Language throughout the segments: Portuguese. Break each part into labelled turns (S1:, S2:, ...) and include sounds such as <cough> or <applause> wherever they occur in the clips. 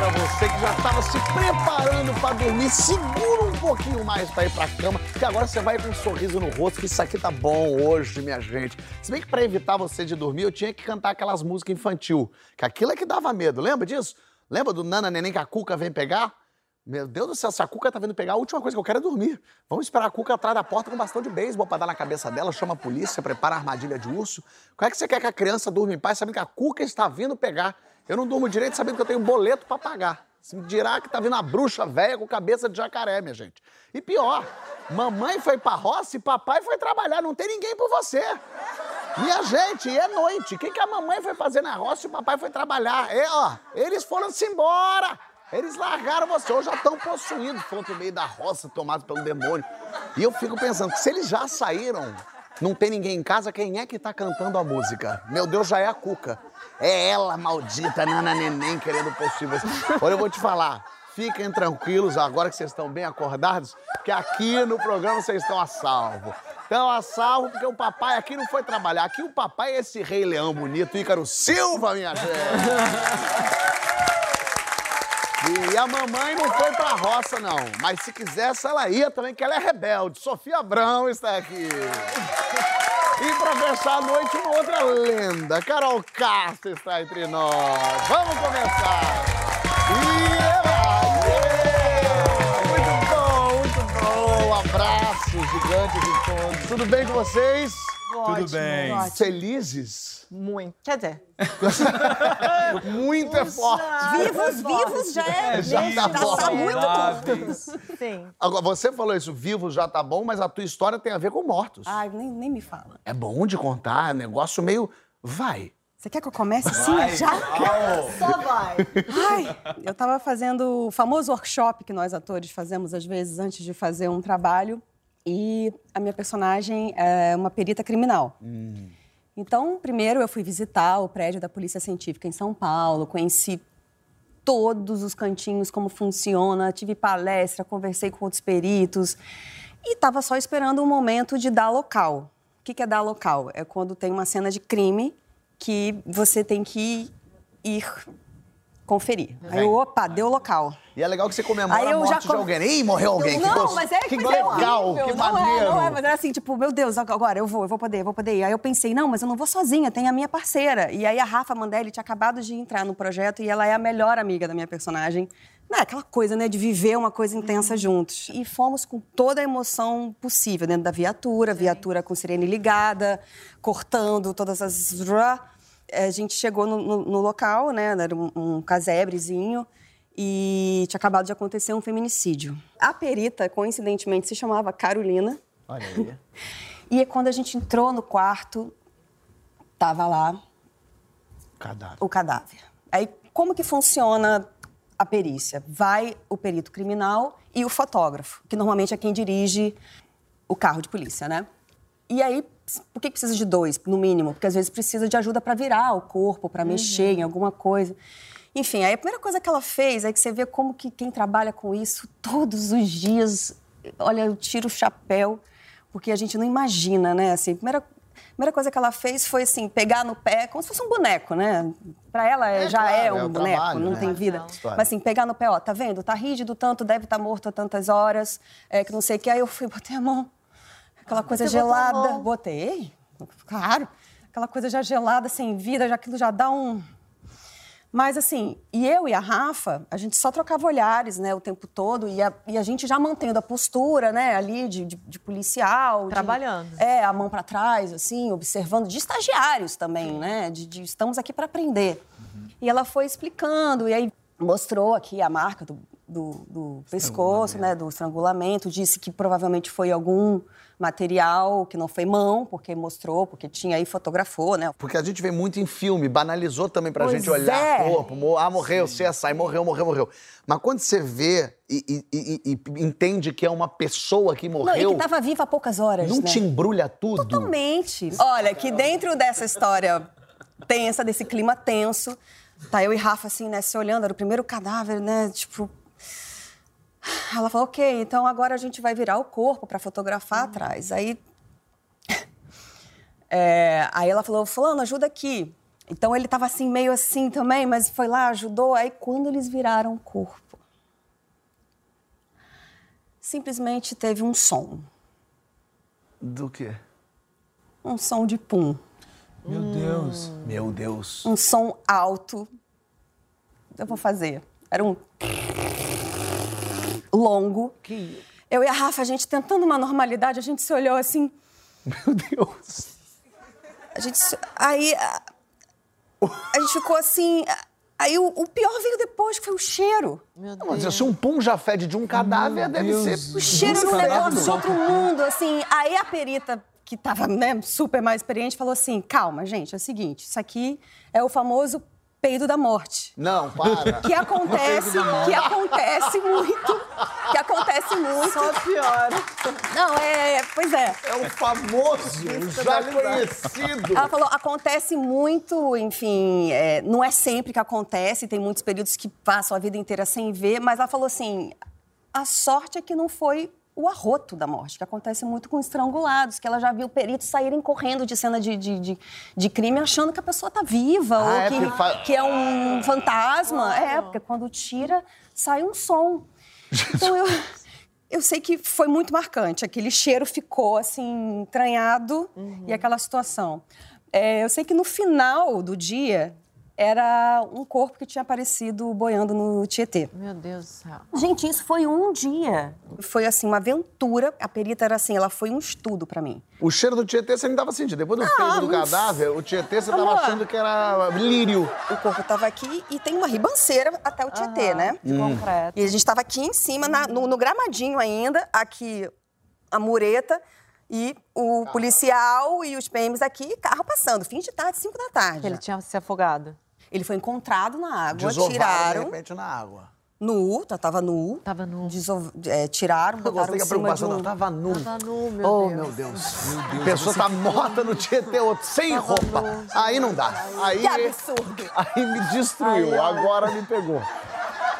S1: Pra você que já estava se preparando pra dormir. Segura um pouquinho mais pra ir pra cama, que agora você vai com um sorriso no rosto, que isso aqui tá bom hoje, minha gente. Se bem que pra evitar você de dormir, eu tinha que cantar aquelas músicas infantil, que aquilo é que dava medo. Lembra disso? Lembra do Nana Neném que a Cuca vem pegar? Meu Deus do céu, se a Cuca tá vindo pegar, a última coisa que eu quero é dormir. Vamos esperar a Cuca atrás da porta com bastão de beisebol pra dar na cabeça dela, chama a polícia, prepara a armadilha de urso. Como é que você quer que a criança durma em paz sabendo que a Cuca está vindo pegar? Eu não durmo direito sabendo que eu tenho boleto pra pagar. Se me dirá que tá vindo a bruxa velha com cabeça de jacaré, minha gente. E pior, mamãe foi pra roça e papai foi trabalhar, não tem ninguém por você. Minha gente, e é noite. O que, que a mamãe foi fazer na roça e o papai foi trabalhar? É, ó, eles foram-se embora. Eles largaram você, ou já estão possuídos, foram pro meio da roça, tomados pelo demônio. E eu fico pensando, se eles já saíram, não tem ninguém em casa, quem é que tá cantando a música? Meu Deus, já é a Cuca. É ela, maldita, Nana Neném, querendo você. Olha, eu vou te falar, fiquem tranquilos, agora que vocês estão bem acordados, que aqui no programa vocês estão a salvo. Estão a salvo porque o papai aqui não foi trabalhar. Aqui o papai é esse rei leão bonito, Ícaro Silva, minha gente. E a mamãe não foi pra roça, não. Mas se quisesse, ela ia também, que ela é rebelde. Sofia Abrão está aqui. E pra fechar a noite, uma outra lenda. Carol Castro está entre nós. Vamos começar. E Muito bom, muito bom. Abraços gigantes de todos. Tudo bem com vocês?
S2: Tudo bem.
S3: ótimo.
S1: Felizes?
S3: Muito. Quer dizer, <laughs>
S1: Muito é forte.
S3: vivos, vivos já é.
S1: já tá bom.
S3: tá muito curto. Sim.
S1: Agora, você falou isso, vivo já tá bom, mas a tua história tem a ver com mortos.
S3: Ai, nem, nem me fala.
S1: É bom de contar, é negócio meio. Vai.
S3: Você quer que eu comece assim
S2: Vai,
S3: já?
S2: Au.
S3: Só vai. Ai, eu tava fazendo o famoso workshop que nós atores fazemos às vezes antes de fazer um trabalho. E a minha personagem é uma perita criminal. Então, primeiro eu fui visitar o prédio da Polícia Científica em São Paulo, conheci todos os cantinhos, como funciona, tive palestra, conversei com outros peritos e estava só esperando o momento de dar local. O que que é dar local? É quando tem uma cena de crime que você tem que ir conferir. Aí, eu, opa, deu local.
S1: E é legal que você comemora
S3: Aí
S1: a
S3: eu
S1: morte
S3: já
S1: de
S3: com-
S1: alguém. Ih, morreu alguém.
S3: Não,
S1: que
S3: mas é
S1: que
S3: é
S1: legal,
S3: horrível.
S1: que
S3: não
S1: maneiro.
S3: É, não é, mas era assim, tipo, meu Deus, agora eu vou, eu vou poder, eu vou poder. Aí eu pensei, não, mas eu não vou sozinha, tem a minha parceira. E aí a Rafa Mandelli tinha acabado de entrar no projeto e ela é a melhor amiga da minha personagem. Não é aquela coisa, né, de viver uma coisa intensa juntos. E fomos com toda a emoção possível dentro da viatura, viatura com sirene ligada, cortando todas as... A gente chegou no, no- no local, né, era um, um casebrezinho, e tinha acabado de acontecer um feminicídio. A perita, coincidentemente, se chamava Carolina.
S1: Olha aí. <laughs>
S3: E quando a gente entrou no quarto, tava lá
S1: Cadáver.
S3: o cadáver. Aí, como que funciona a perícia? Vai o perito criminal e o fotógrafo, que normalmente é quem dirige o carro de polícia, né? E aí, por que precisa de dois, no mínimo? Porque às vezes precisa de ajuda para virar o corpo, para mexer em alguma coisa. Enfim, aí a primeira coisa que ela fez é que você vê como que quem trabalha com isso todos os dias, olha, eu tiro o chapéu, porque a gente não imagina, né? Assim, a primeira, primeira coisa que ela fez foi assim, pegar no pé, como se fosse um boneco, né? Para ela é,
S1: É,
S3: já
S1: claro,
S3: é
S1: é
S3: um
S1: o
S3: boneco,
S1: trabalho,
S3: não
S1: né?
S3: tem vida.
S1: História.
S3: Mas assim, pegar no pé, ó, tá vendo? Tá rígido tanto, deve estar morto há tantas horas, é, que não sei o que. Aí eu fui, botei a mão, aquela coisa
S4: você
S3: gelada. Botei, claro. Aquela coisa já gelada, sem vida, já aquilo já dá um. Mas assim, e eu e a Rafa, a gente só trocava olhares, né, o tempo todo, e a, e a gente já mantendo a postura, né, ali de, de, de policial. de-
S4: Trabalhando.
S3: é, a mão para trás, assim, observando, de estagiários também, né, de, de estamos aqui para aprender. E ela foi explicando, e aí mostrou aqui a marca do, do, do pescoço, né, do estrangulamento, disse que provavelmente foi algum material que não foi mão, porque mostrou, porque tinha aí, fotografou, né,
S1: Porque a gente vê muito em filme, banalizou também pra
S3: Pois
S1: gente olhar
S3: é.
S1: corpo. Ah, morreu, CSI, morreu, morreu, morreu. Mas quando você vê e, e- e- e entende que é uma pessoa que
S3: Não, e
S1: morreu,
S3: que estava viva há poucas horas,
S1: não
S3: né?
S1: te embrulha tudo?
S3: Totalmente. Olha, que dentro dessa história tensa, desse clima tenso, tá eu e Rafa assim, né, se olhando, era o primeiro cadáver, né, tipo... Ela falou, ok, então agora a gente vai virar o corpo para fotografar atrás. Aí, <laughs> é, aí ela falou, fulano, ajuda aqui. Então ele tava assim, meio assim também, mas foi lá, ajudou. Aí quando eles viraram o corpo, simplesmente teve um som.
S1: Do quê?
S3: Um som de pum.
S2: Meu Deus.
S1: Meu Deus.
S3: um som alto. Eu vou fazer. Era um longo. Eu e a Rafa, a gente tentando uma normalidade, a gente se olhou assim.
S1: Meu Deus.
S3: A gente. se- Aí. A, a gente ficou assim. Aí o, o pior veio depois, que foi o cheiro.
S4: Meu
S1: Mas
S4: Deus.
S1: se um pum já fede de um cadáver,
S2: Meu
S1: deve
S2: Deus.
S1: ser.
S3: O cheiro era um negócio de outro mundo, assim. Aí a perita, que estava né, super mais experiente, falou assim: calma, gente, é o seguinte, isso aqui é o famoso peido da morte.
S1: Não, para.
S3: Que acontece, que acontece muito, que acontece muito.
S4: Só piora.
S3: Não, é, pois é.
S1: É o famoso, já conhecido.
S3: Ela falou, acontece muito, enfim, é, não é sempre que acontece, tem muitos períodos que passam a vida inteira sem ver, mas ela falou assim, a sorte é que não foi o arroto da morte, que acontece muito com estrangulados, que ela já viu peritos saírem correndo de cena de, de, de, de crime achando que a pessoa está viva,
S1: Ah,
S3: ou
S1: é,
S3: que,
S1: fa-
S3: que é um fantasma. É, porque quando tira, sai um som. Então eu, eu sei que foi muito marcante. Aquele cheiro ficou assim, entranhado e aquela situação. É, eu sei que no final do dia era um corpo que tinha aparecido boiando no Tietê.
S4: Meu Deus do céu.
S3: Gente, isso foi um dia. Foi assim, uma aventura. A perita era assim, ela foi um estudo pra mim.
S1: O cheiro do Tietê você nem tava sentindo. Depois do peito do
S3: mas-
S1: cadáver, o Tietê você tava
S3: Amor.
S1: achando que era lírio.
S3: O corpo estava aqui e tem uma ribanceira até o Tietê, né?
S4: De concreto.
S3: E a gente estava aqui em cima, na- no, no gramadinho ainda, aqui a mureta e o policial e os PMs aqui, carro passando, fim de tarde, 5 da tarde.
S4: Ele tinha se afogado.
S3: Ele foi encontrado na água,
S1: Desovaram, de
S3: tiraram,
S1: repente, na água.
S3: nu, tá- tava nu.
S4: Tava nu.
S3: Desov- é, tiraram,
S1: Eu
S3: botaram
S1: gostei
S3: em cima de
S1: preocupação
S3: um...
S1: não tava nu.
S4: Tava nu, meu
S1: oh,
S4: Deus.
S1: meu Deus. a pessoa tá morta no Tietê, outro sem roupa. Aí não dá. Aí,
S3: Que absurdo.
S1: aí me destruiu. Agora me pegou.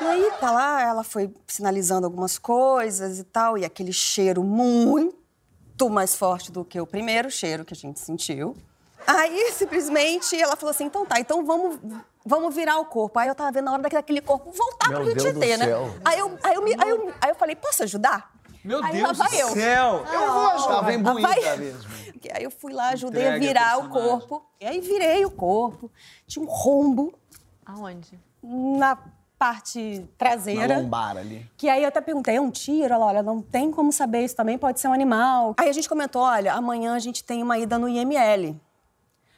S3: E aí, tá lá, ela foi sinalizando algumas coisas e tal, e aquele cheiro muito mais forte do que o primeiro cheiro que a gente sentiu. Aí, simplesmente, ela falou assim, então tá, então vamos, vamos virar o corpo. Aí eu tava vendo a hora daquele corpo voltar
S1: Meu
S3: pro Rio Tietê, né?
S1: céu.
S3: Aí eu, aí, eu me- aí, eu, aí eu falei, posso ajudar?
S2: Meu
S3: Aí
S2: Deus do
S3: eu.
S2: céu.
S1: Eu vou ajudar. Tava imbuída
S3: vai-
S1: mesmo.
S3: Aí eu fui lá, ajudei a
S2: Entregue a
S3: virar o corpo. E aí virei o corpo. Tinha um rombo
S4: Aonde?
S3: na parte
S1: Na
S3: traseira.
S1: lombar ali.
S3: Que aí eu até perguntei, é um tiro? Ela, olha, não tem como saber, isso também pode ser um animal. Aí a gente comentou, olha, amanhã a gente tem uma ida no IML.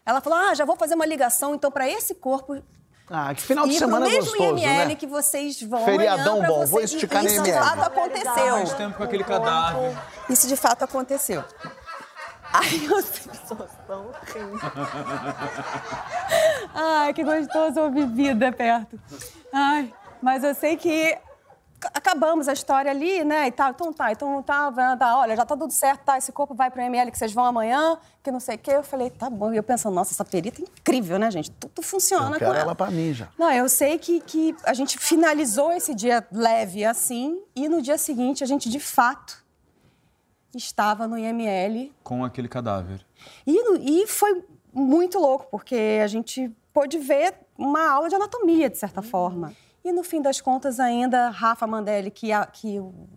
S3: Ela falou, ah, já vou fazer uma ligação, então, para esse corpo
S1: Ah, que final de
S3: pro
S1: semana
S3: mesmo
S1: gostoso,
S3: IML
S1: né?
S3: que vocês vão
S1: Feriadão bom,
S3: vocês.
S1: vou esticar no
S3: Isso de
S1: IML.
S3: fato aconteceu.
S2: Mais tempo com aquele cadáver.
S3: Isso de fato aconteceu. Aí <laughs> eu... Ai, que gostoso ouvir vida perto. Ai, mas eu sei que acabamos a história ali, né, e tal. Então tá, então tá, vai- tá, olha, já tá tudo certo, tá, esse corpo vai pro ML que vocês vão amanhã, que não sei o quê. Eu falei, tá bom. E eu pensando, nossa, essa perita é incrível, né, gente? Tudo funciona
S1: Eu quero
S3: com
S1: ela pra mim já.
S3: não, eu sei que, que a gente finalizou esse dia leve assim, e no dia seguinte a gente, de fato, estava no IML.
S2: Com aquele cadáver.
S3: E, e foi muito louco, porque a gente pôde ver uma aula de anatomia, de certa forma. E no fim das contas, ainda, Rafa Mandelli, que a, que o-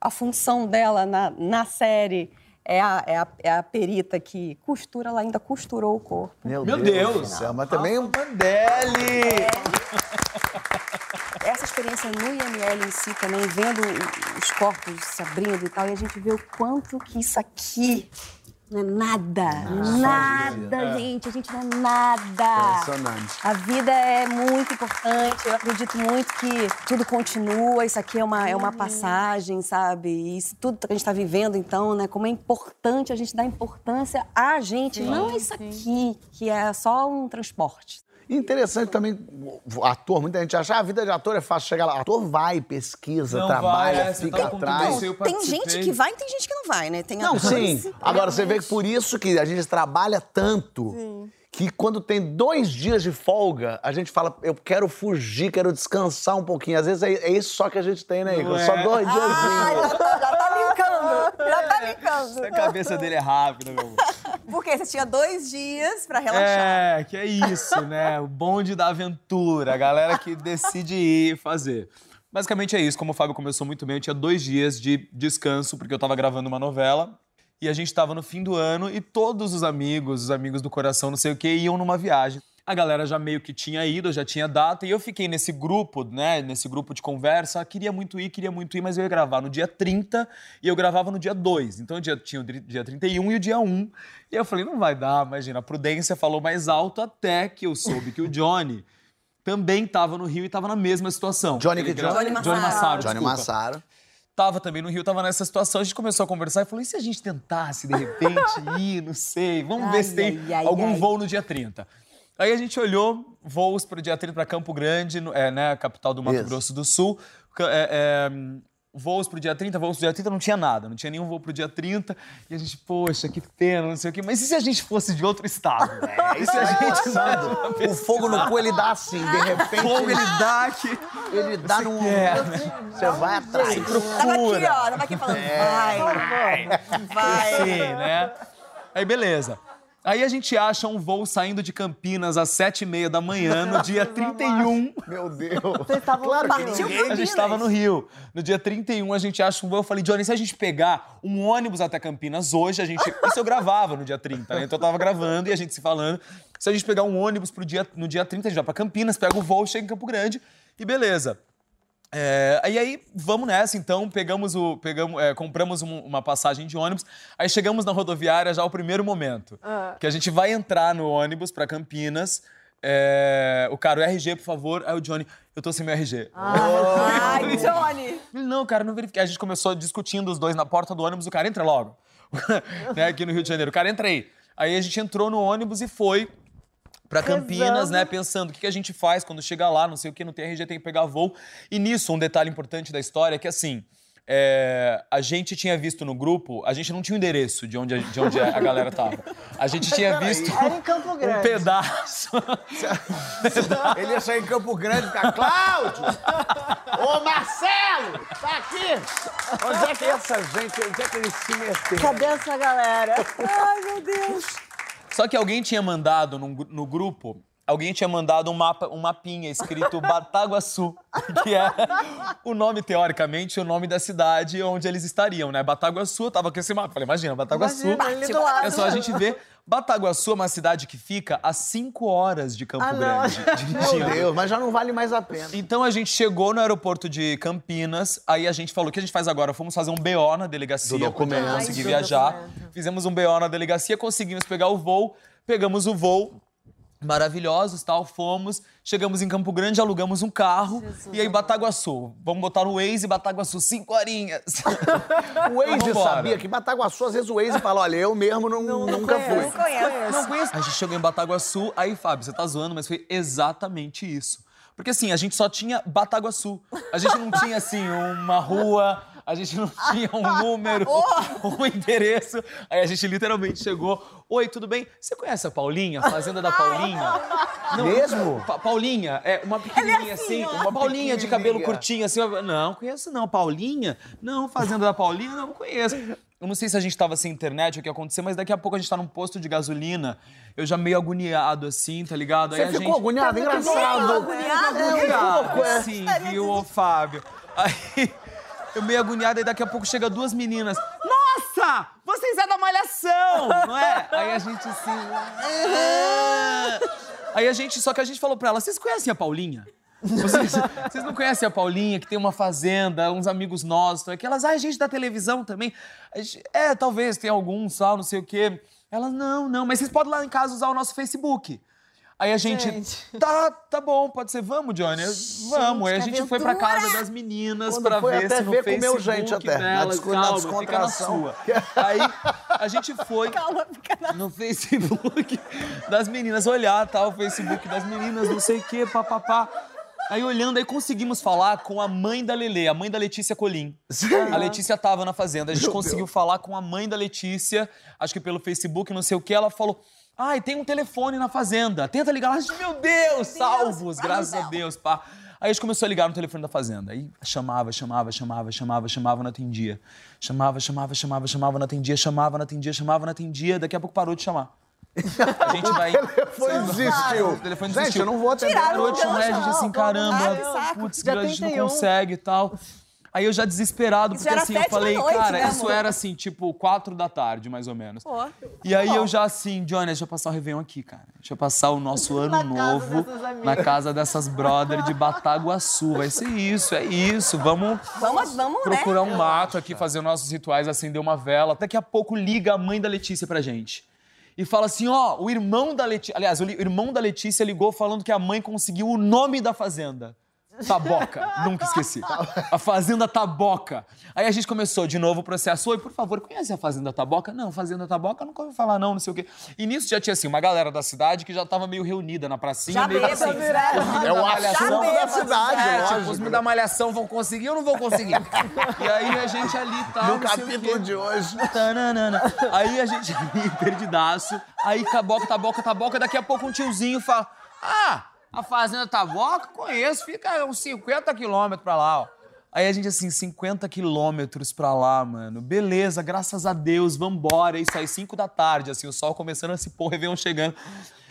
S3: a função dela na, na série é a, é, a, é a perita que costura, ela ainda costurou o corpo.
S2: Meu Deus!
S1: do céu, mas também um
S2: Mandelli!
S3: Essa experiência no IML em si também, vendo os corpos se abrindo e tal, e a gente vê o quanto que isso aqui não é nada. nada, gente. A gente não é nada.
S1: Impressionante.
S3: A vida é muito importante. Eu acredito muito que tudo continua. Isso aqui é uma, é uma passagem, sabe? E isso tudo que a gente está vivendo, então, né? Como é importante a gente dar importância a gente, não isso aqui, que é só um transporte.
S1: E Interessante também, ator, muita gente acha, ah, a vida de ator é fácil chegar lá. Ator vai, pesquisa,
S2: Não
S1: trabalha,
S2: vai, é,
S1: fica
S2: contando
S1: atrás.
S2: eu
S3: Tem gente que vai e tem gente que não vai, né? Tem
S1: Não,
S3: atores-
S1: sim. Agora você vê que por isso que a gente trabalha tanto. Que quando tem dois dias de folga, a gente fala, eu quero fugir, quero descansar um pouquinho. Às vezes é, é isso só que a gente tem, né, Igor?
S2: Não
S1: Só
S2: é?
S1: dois
S3: Ah,
S1: diazinhos.
S3: já tá, já tá <laughs> linkando. Já tá linkando.
S2: A cabeça dele é rápida, meu amor.
S3: Porque você tinha dois dias pra relaxar.
S2: É, que é isso, né? O bonde da aventura, a galera que decide ir fazer. Basicamente é isso, como o Fábio começou muito bem, eu tinha dois dias de descanso, porque eu tava gravando uma novela. E a gente tava no fim do ano e todos os amigos, os amigos do coração, não sei o que, iam numa viagem. A galera já meio que tinha ido, já tinha data, e eu fiquei nesse grupo, né? Nesse grupo de conversa. Queria muito ir, queria muito ir, mas eu ia gravar no dia 30 e eu gravava no dia 2. Então eu tinha o dia 31 e o dia 1. E eu falei, não vai dar, imagina. A prudência falou mais alto até que eu soube que o Johnny também estava no Rio e estava na mesma situação.
S1: Johnny que
S2: gra-
S1: Johnny?
S3: Johnny Massaro.
S1: Johnny. Massaro.
S2: Tava também no Rio, tava nessa situação. A gente começou a conversar e falou: e se a gente tentasse, de repente, <laughs> ir, não sei, vamos
S3: Ai,
S2: ver se tem
S3: ai, ai,
S2: algum
S3: ai.
S2: voo no dia 30. Aí a gente olhou voos para o dia 30 para Campo Grande, é, né, capital do Mato
S1: Isso.
S2: Grosso do Sul. É, é, voos para o dia 30, voos para o dia 30, não tinha nada, não tinha nenhum voo para o dia 30. E a gente, poxa, que pena, não sei o quê. Mas e se a gente fosse de outro estado? É, e se a gente.
S1: O fogo no cu, ele dá assim, de repente.
S2: Fogo ele dá aqui.
S1: Ele dá num.
S2: quer,
S1: Você vai atrás.
S3: Tava aqui, ó. Tava aqui falando, vai, vai.
S2: Sim, né? Aí beleza. Aí a gente acha um voo saindo de Campinas às sete e meia da manhã, no <laughs> dia 31.
S1: Meu Deus.
S4: Vocês estavam
S1: Claro
S2: A gente estava no Rio. No dia 31, a gente acha um voo. Eu falei, Johnny, se a gente pegar um ônibus até Campinas hoje, a gente. <laughs> Isso eu gravava no dia 30, né? Então eu tava gravando e a gente se falando. Se a gente pegar um ônibus pro dia, no dia 30, a gente vai pra Campinas, pega o voo, chega em Campo Grande e beleza. É, e aí, vamos nessa, então, pegamos o. Pegamos, é, compramos um- uma passagem de ônibus, aí chegamos na rodoviária já o primeiro momento. Que a gente vai entrar no ônibus pra Campinas. é, o cara, o RG, por favor. Aí o Johnny, eu tô sem meu RG.
S3: Ai, <laughs> Johnny.
S2: Ele, não, cara, não verifiquei. A gente começou discutindo os dois na porta do ônibus, o cara entra logo. <laughs> né, aqui no Rio de Janeiro. O cara entra aí. Aí a gente entrou no ônibus e foi pra Campinas, né, pensando o que, que a gente faz quando chega lá, não sei o que, não tem RG, tem que pegar voo. E nisso, um detalhe importante da história é que, assim, é, a gente tinha visto no grupo, a gente não tinha o endereço de onde a, de onde a galera tava. A gente tinha visto
S4: Era em Campo
S2: um
S4: Grande.
S2: pedaço. <laughs>
S1: Ele ia sair em Campo Grande e ficar, Cláudio! Ô, Marcelo! Tá aqui! Onde é que essa gente, onde é que eles se meteram?
S4: Cadê essa galera?
S3: Ai, meu Deus.
S2: Só que alguém tinha mandado gru- no, grupo, alguém tinha mandado um mapa, um mapinha escrito <laughs> Bataguaçu, que é o nome, teoricamente, o nome da cidade onde eles estariam, né? Bataguaçu, eu tava com esse mapa. Falei, imagina, Bataguaçu.
S4: Imagina.
S2: É só a gente ver. Bataguaçu é uma cidade que fica a 5 horas de Campo
S4: Ah, não.
S2: Grande. <laughs>
S1: Meu
S2: dirigindo.
S1: Deus, mas já não vale mais a pena.
S2: Então a gente chegou no aeroporto de Campinas, aí a gente falou: o que a gente faz agora? Fomos fazer um BO na delegacia,
S1: Do documento.
S2: conseguir viajar.
S4: documento.
S2: Fizemos um BO na delegacia, conseguimos pegar o voo, pegamos o voo. Maravilhosos, tal, fomos, chegamos em Campo Grande, alugamos um carro e aí Bataguaçu. Vamos botar no Waze Bataguaçu, cinco horinhas. <laughs>
S1: O Waze sabia que Bataguaçu, às vezes o Waze fala, olha, eu mesmo não, nunca
S4: conheço.
S1: fui.
S3: Não conheço.
S2: Não conheço. A gente chegou em Bataguaçu, aí, Fábio, você tá zoando, mas foi exatamente isso. Porque assim, a gente só tinha Bataguaçu. A gente não tinha, assim, uma rua, a gente não <laughs> tinha um número, <laughs> um endereço. Aí a gente literalmente chegou. Oi, tudo bem? Você conhece a Paulinha, a Fazenda da Paulinha? <laughs>
S1: Mesmo?
S2: Pa- Paulinha, é uma pequenininha assim, uma Paulinha de cabelo curtinho assim. Não, conheço não. Paulinha? Não, Fazenda da Paulinha? Não, conheço. Eu não sei se a gente tava sem internet o que aconteceu, mas daqui a pouco a gente tá num posto de gasolina. Eu já meio agoniado assim, tá ligado?
S1: Você
S2: a
S1: ficou
S2: gente...
S1: agoniado, engraçado.
S3: agoniado?
S1: É, um pouco, é.
S2: Sim, viu, ô Fábio? Aí, eu meio agoniado, e daqui a pouco chega duas meninas. Nossa! Vocês é da malhação, não é? Aí a gente assim. Aí a gente, só que a gente falou pra ela: vocês conhecem a Paulinha? Vocês, vocês não conhecem a Paulinha, que tem uma fazenda, uns amigos nossos, que elas, ah, gente da televisão também. Gente, é, talvez tem alguns, tal, não sei o quê. Elas, não, não, mas vocês podem lá em casa usar o nosso Facebook. Aí a gente,
S4: Gente.
S2: tá, tá bom, pode ser, vamos, Johnny, vamos. Aí a gente foi pra casa das meninas
S1: Quando
S2: pra
S1: foi
S2: ver
S1: até
S2: se no
S1: ver,
S2: Facebook
S1: comeu gente até, na
S2: delas,
S1: na
S2: calma, fica na sua. Aí a gente foi
S3: Calma, fica na...
S2: no Facebook das meninas, olhar tá, o Facebook das meninas, não sei o quê, papapá. Aí olhando, aí conseguimos falar com a mãe da Lele, a mãe da Letícia Colim. A Letícia tava na fazenda, a gente
S1: Meu
S2: conseguiu
S1: Deus.
S2: falar com a mãe da Letícia, acho que pelo Facebook, não sei o que, ela falou. Ai, tem um telefone na fazenda. Tenta ligar lá. Gente, Meu Deus, salvos, graças a Deus, pá. Aí a gente começou a ligar no telefone da fazenda. Aí chamava, chamava, chamava, chamava, chamava, não atendia. Chamava, chamava, chamava, chamava, não atendia, chamava, não atendia, chamava, não atendia. Daqui a pouco parou de chamar. A gente vai. <laughs>
S1: Foi, desistiu.
S2: O telefone
S1: Gente,
S2: desistiu.
S1: eu não vou atender.
S2: Parou
S3: o
S2: de chamar, a gente assim,
S3: Ai,
S2: caramba,
S3: que saco.
S2: putz,
S4: Já
S2: a gente não
S4: 31.
S2: consegue e tal. Aí eu já desesperado,
S3: Isso
S2: porque assim, eu falei,
S3: noite,
S2: cara,
S3: né,
S2: isso
S3: amor?
S2: era assim, tipo, quatro da tarde, mais ou menos.
S3: Pô.
S2: E aí eu já assim, Johnny, deixa eu passar o Réveillon aqui, cara. Deixa eu passar o nosso <laughs> ano
S4: Na casa
S2: novo
S4: amigas.
S2: na casa dessas brother de Bataguaçu. Vai ser isso, é isso. Vamos
S3: Vamos, vamos, né?
S2: procurar um mato aqui, fazer nossos rituais, acender uma vela. Daqui a pouco liga a mãe da Letícia pra gente. E fala assim, ó, o irmão da Letícia... Aliás, o li- o irmão da Letícia ligou falando que a mãe conseguiu o nome da fazenda. Taboca, nunca esqueci. A Fazenda Taboca. Aí a gente começou de novo o processo. Oi, por favor, conhece a Fazenda Taboca? Não, Fazenda Taboca nunca ouvi falar, não, não sei o quê. E nisso já tinha assim, uma galera da cidade que já tava meio reunida na pracinha,
S3: Já
S2: meio
S3: bêbado,
S2: assim.
S3: né?
S1: É o assunto da cidade,
S2: é, tipo, os meninos da malhação vão conseguir ou não vão conseguir? e aí a gente ali tá.
S1: No capítulo de hoje.
S2: Tananana. Aí a gente ali, <laughs> perdidaço. Aí taboca, taboca, taboca. Daqui a pouco um tiozinho fala: Ah, a fazenda Taboca, conheço, fica uns 50 quilômetros pra lá, ó. Aí a gente assim, 50 quilômetros pra lá, mano. Beleza, graças a Deus, vambora. Isso aí, 5 da tarde, assim, o sol começando a se pôr, Réveillon chegando.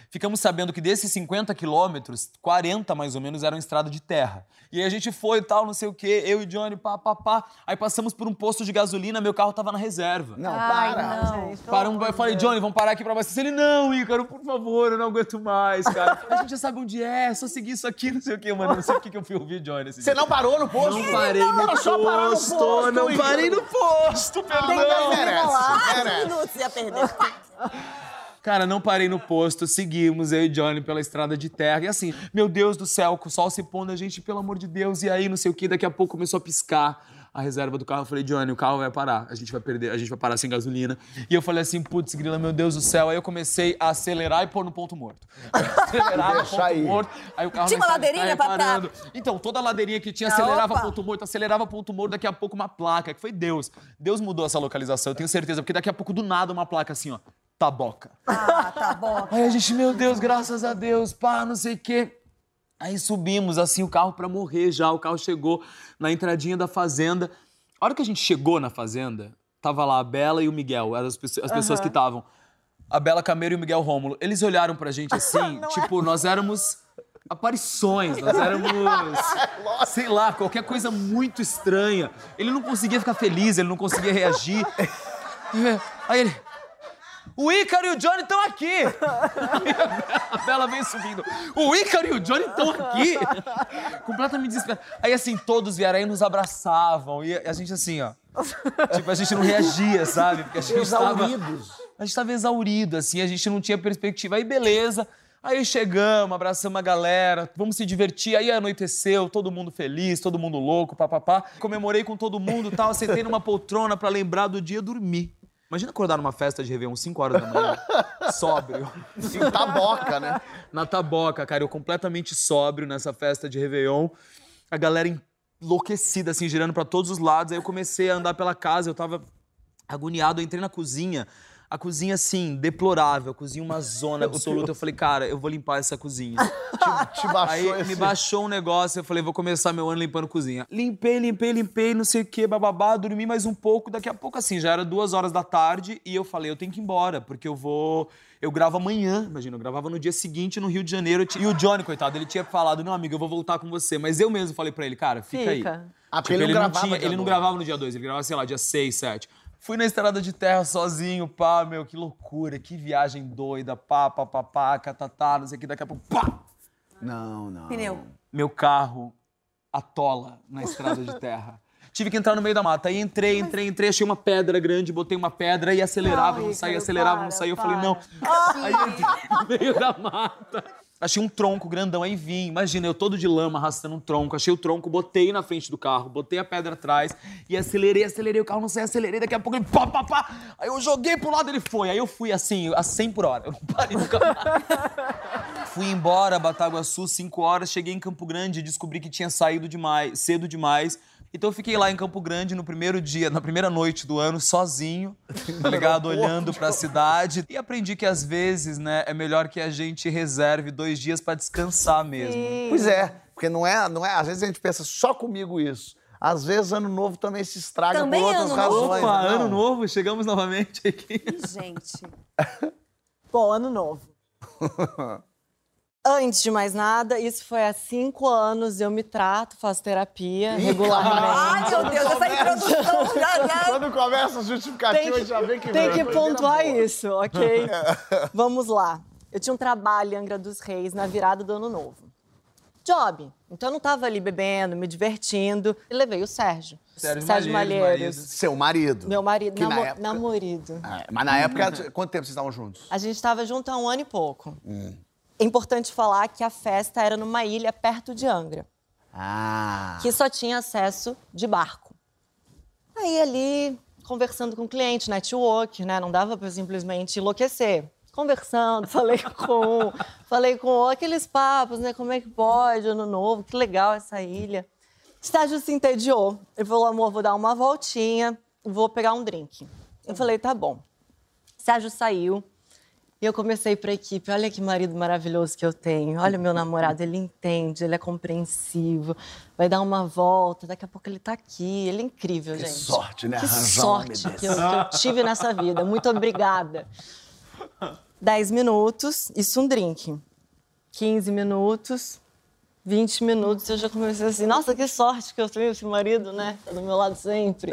S2: Ficamos sabendo que desses 50 quilômetros, 40 mais ou menos eram estrada de terra. E aí a gente foi e tal, não sei o quê, eu e Johnny, pá, pá, pá. Aí passamos por um posto de gasolina, meu carro tava na reserva.
S1: Não,
S4: Ai,
S1: para.
S4: não, gente.
S2: Paramos, eu falei,
S4: Deus.
S2: Johnny, vamos parar aqui pra abastecer. Ele, não, Ícaro, por favor, eu não aguento mais, cara. Falei, a gente já sabe onde é, é só seguir isso aqui, não sei o quê, mano. Não sei o que que eu fui ouvir, Johnny. esse
S1: Você
S2: dia.
S1: não parou no posto?
S2: Não parei no
S1: Era só parar no
S2: posto,
S1: posto,
S2: não parei no posto, perdão.
S1: Merece,
S3: Quatro
S1: merece.
S3: minutos ia perder. <laughs>
S2: Cara, não parei no posto, seguimos eu e Johnny pela estrada de terra. E assim, meu Deus do céu, com o sol se pondo, a gente, pelo amor de Deus, e aí não sei o que, daqui a pouco começou a piscar a reserva do carro. Eu falei, Johnny, o carro vai parar, a gente vai perder, a gente vai parar sem gasolina. E eu falei assim, putz, grila, meu Deus do céu. Aí eu comecei a acelerar e pôr no ponto morto. <laughs> Acelerar no ponto
S1: aí.
S2: morto. Aí o carro
S3: Tinha uma ladeirinha pra- pra-
S2: parando. Então, toda a ladeirinha que tinha
S3: Ah,
S2: acelerava
S3: opa.
S2: ponto morto, acelerava ponto morto, daqui a pouco uma placa, que foi Deus. Deus mudou essa localização, eu tenho certeza, porque daqui a pouco do nada uma placa assim, ó, taboca.
S3: Ah, tá bom.
S2: Aí a gente, meu Deus, graças a Deus, pá, não sei o quê. Aí subimos, assim, o carro pra morrer já. O carro chegou na entradinha da fazenda. A hora que a gente chegou na fazenda, tava lá a Bela e o Miguel, eram as, pessoas- as pessoas que estavam. A Bela Cameiro e o Miguel Rômulo. Eles olharam pra gente <laughs> assim, tipo, nós éramos aparições, nós éramos, <laughs> sei lá, qualquer coisa muito estranha. Ele não conseguia ficar feliz, ele não conseguia reagir. <laughs> Aí ele, o Ícaro e o Johnny estão aqui! <laughs> A Bela vem subindo. O Ícaro e o Johnny estão aqui! Completamente desesperado. Aí, assim, todos vieram aí e nos abraçavam. E a gente, assim, ó. Tipo, a gente não reagia, sabe? Porque a gente tava.
S1: Exauridos.
S2: A gente tava exaurido, assim, a gente não tinha perspectiva. Aí, beleza. Aí chegamos, abraçamos a galera, vamos se divertir. Aí anoiteceu, todo mundo feliz, todo mundo louco, papapá. Comemorei com todo mundo tal, sentei numa poltrona pra lembrar do dia dormir. Imagina acordar numa festa de Réveillon 5 horas da manhã, <laughs> sóbrio.
S1: Em taboca, né?
S2: Na taboca, cara, eu completamente sóbrio nessa festa de Réveillon. A galera enlouquecida, assim, girando pra todos os lados. Aí eu comecei a andar pela casa, eu tava agoniado, eu entrei na cozinha. A cozinha, assim, deplorável, a cozinha uma zona absoluta. Eu falei, cara, eu vou limpar essa cozinha.
S1: Te <laughs> baixou
S2: Aí
S1: esse...
S2: me baixou um negócio, eu falei, vou começar meu ano limpando cozinha. Limpei, limpei, limpei, não sei o que, bababá, dormi mais um pouco. Daqui a pouco, assim, já era duas horas da tarde e eu falei, eu tenho que ir embora, porque eu vou. Eu gravo amanhã, imagina, eu gravava no dia seguinte no Rio de Janeiro. E o Johnny, coitado, ele tinha falado, não, amigo, eu vou voltar com você. Mas eu mesmo falei pra ele, cara, fica, aí.
S4: Fica.
S1: Ah, porque
S2: Tipo,
S1: ele não
S2: não
S1: gravava
S2: tinha,
S1: dia
S2: ele não
S1: dois.
S2: gravava no dia 2, ele gravava, sei lá, dia 6, 7. Fui na estrada de terra sozinho, pá, meu, que loucura, que viagem doida, pá, pá, pá, pá, catatá, não sei o que, daqui a pouco, pá!
S1: Não, não.
S3: Pneu.
S2: Meu carro atola na estrada de terra. <laughs> Tive que entrar no meio da mata. Aí entrei, entrei, entrei, achei uma pedra grande, botei uma pedra e acelerava, não saía,
S4: Ícaro,
S2: acelerava, não
S4: para,
S2: saía. Eu falei, não. <laughs> Aí entrei no meio da mata. Achei um tronco grandão, aí vim. Imagina, eu todo de lama arrastando um tronco. Achei o tronco, botei na frente do carro, botei a pedra atrás e acelerei, acelerei. O carro não saía, acelerei. Daqui a pouco ele pá, pá, pá. Aí eu joguei pro lado, ele foi. Aí eu fui assim, a 100 por hora. Eu não parei nunca mais. <laughs> Fui embora, Bataguaçu, 5 horas. Cheguei em Campo Grande e descobri que tinha saído demais, cedo demais. Então eu fiquei lá em Campo Grande no primeiro dia, na primeira noite do ano, sozinho, tá ligado? Olhando pra cidade. E aprendi que às vezes, né, é melhor que a gente reserve dois dias pra descansar mesmo.
S1: Pois é, porque não é, não é. Às vezes a gente pensa só comigo isso. Às vezes ano novo também se estraga
S3: Também
S1: por outras
S3: ano novo.
S1: razões.
S2: Opa,
S1: né?
S2: ano novo, chegamos novamente aqui.
S3: Gente. <laughs>
S4: Bom, ano novo. <laughs> Antes de mais nada, isso foi há cinco anos. Eu me trato, faço terapia regularmente. <laughs>
S3: Ai, meu Deus, essa introdução já, já.
S1: Quando começa a justificativa,
S4: Tem,
S1: já vê que
S4: tem que pontuar isso, ok? <laughs> Vamos lá. Eu tinha um trabalho em Angra dos Reis na virada do ano novo. Job. Então eu não tava ali bebendo, me divertindo. E levei o Sérgio.
S2: Sérgio Malheiros,
S4: Malheiros.
S1: Seu marido.
S4: Meu marido,
S1: Que na
S4: namo,
S1: época-
S4: namorido.
S1: É, mas na época, quanto tempo vocês estavam juntos?
S4: A gente estava junto há um ano e pouco. É importante falar que a festa era numa ilha perto de Angra,
S1: Ah.
S4: que só tinha acesso de barco. Aí ali, conversando com o cliente, network, né? Não dava para simplesmente enlouquecer. Conversando, <laughs> falei com um, falei com aqueles papos, né? Como é que pode, ano novo, que legal essa ilha. Estágio se entediou. Ele falou, amor, vou dar uma voltinha, vou pegar um drink. Eu falei, tá bom. Sérgio saiu e eu comecei para a equipe. Olha que marido maravilhoso que eu tenho. Olha o meu namorado, ele entende, ele é compreensivo. Vai dar uma volta, daqui a pouco ele tá aqui. Ele é incrível, gente.
S1: sorte, né?
S4: Que
S1: Arranjar
S4: sorte que eu, que eu tive nessa vida. Muito obrigada. 10 minutos, isso um drink. 15 minutos, 20 minutos, eu já comecei assim, nossa, que sorte que eu tenho esse marido, né? Tá do meu lado sempre.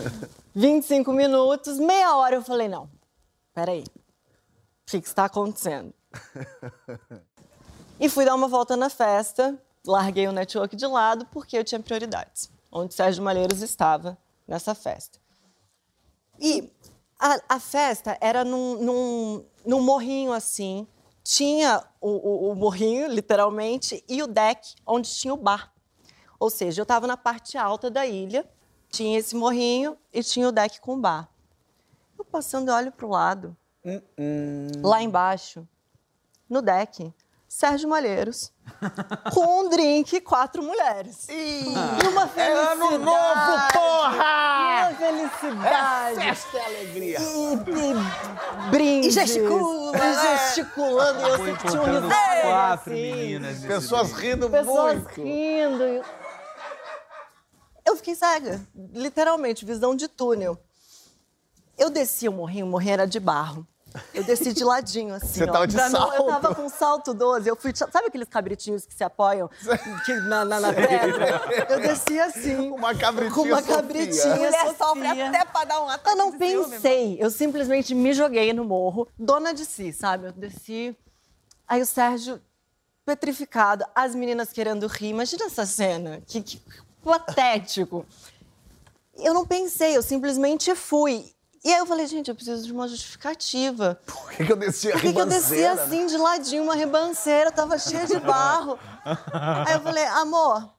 S4: <laughs> 25 minutos, meia hora eu falei, não, peraí, que que está acontecendo? E fui dar uma volta na festa, larguei o network de lado porque eu tinha prioridades, onde Sérgio Malheiros estava nessa festa. E a, a festa era num, num, num morrinho assim. Tinha o, o- o morrinho, literalmente, e o deck onde tinha o bar. Ou seja, eu estava na parte alta da ilha, tinha esse morrinho e tinha o deck com o bar. Eu passando, olho para o lado. Lá embaixo, no deck, Sérgio Malheiros, <laughs> com um drink e quatro mulheres. E uma
S1: É ano
S4: felicidade.
S1: novo, porra!
S4: Uma felicidade.
S1: Festa e alegria.
S4: E, e brindes.
S3: E gesticula,
S4: E
S3: né?
S4: gesticulando. E eu tinha um riseiro,
S2: quatro
S4: assim.
S2: meninas.
S1: Pessoas
S2: dia.
S1: rindo
S4: Pessoas
S1: muito.
S4: rindo. e- Eu fiquei cega. Literalmente, visão de túnel. Eu desci o morrinho, o morrinho era de barro. Eu desci de ladinho, assim.
S1: Você
S4: ó,
S1: tava de
S4: não-
S1: salto.
S4: Eu tava com salto 12. Eu fui. Sabe aqueles cabritinhos que se apoiam <laughs> que- na, na, na pedra? Eu desci assim.
S1: Uma cabritinha
S4: Com uma
S1: Sofia.
S4: cabritinha.
S3: Mulher sofre
S4: Sofia.
S3: até pra dar um ataque
S4: Eu não pensei, eu simplesmente me joguei no morro, dona de si, sabe? Eu desci. Aí o Sérgio, petrificado, as meninas querendo rir. Imagina essa cena, que, que patético. Eu não pensei, eu simplesmente fui. E aí eu falei, gente, eu preciso de uma justificativa.
S1: Por que, que eu desci a
S4: Por que, que eu desci
S1: né?
S4: assim, de ladinho, uma ribanceira, tava cheia de barro. Aí eu falei, amor,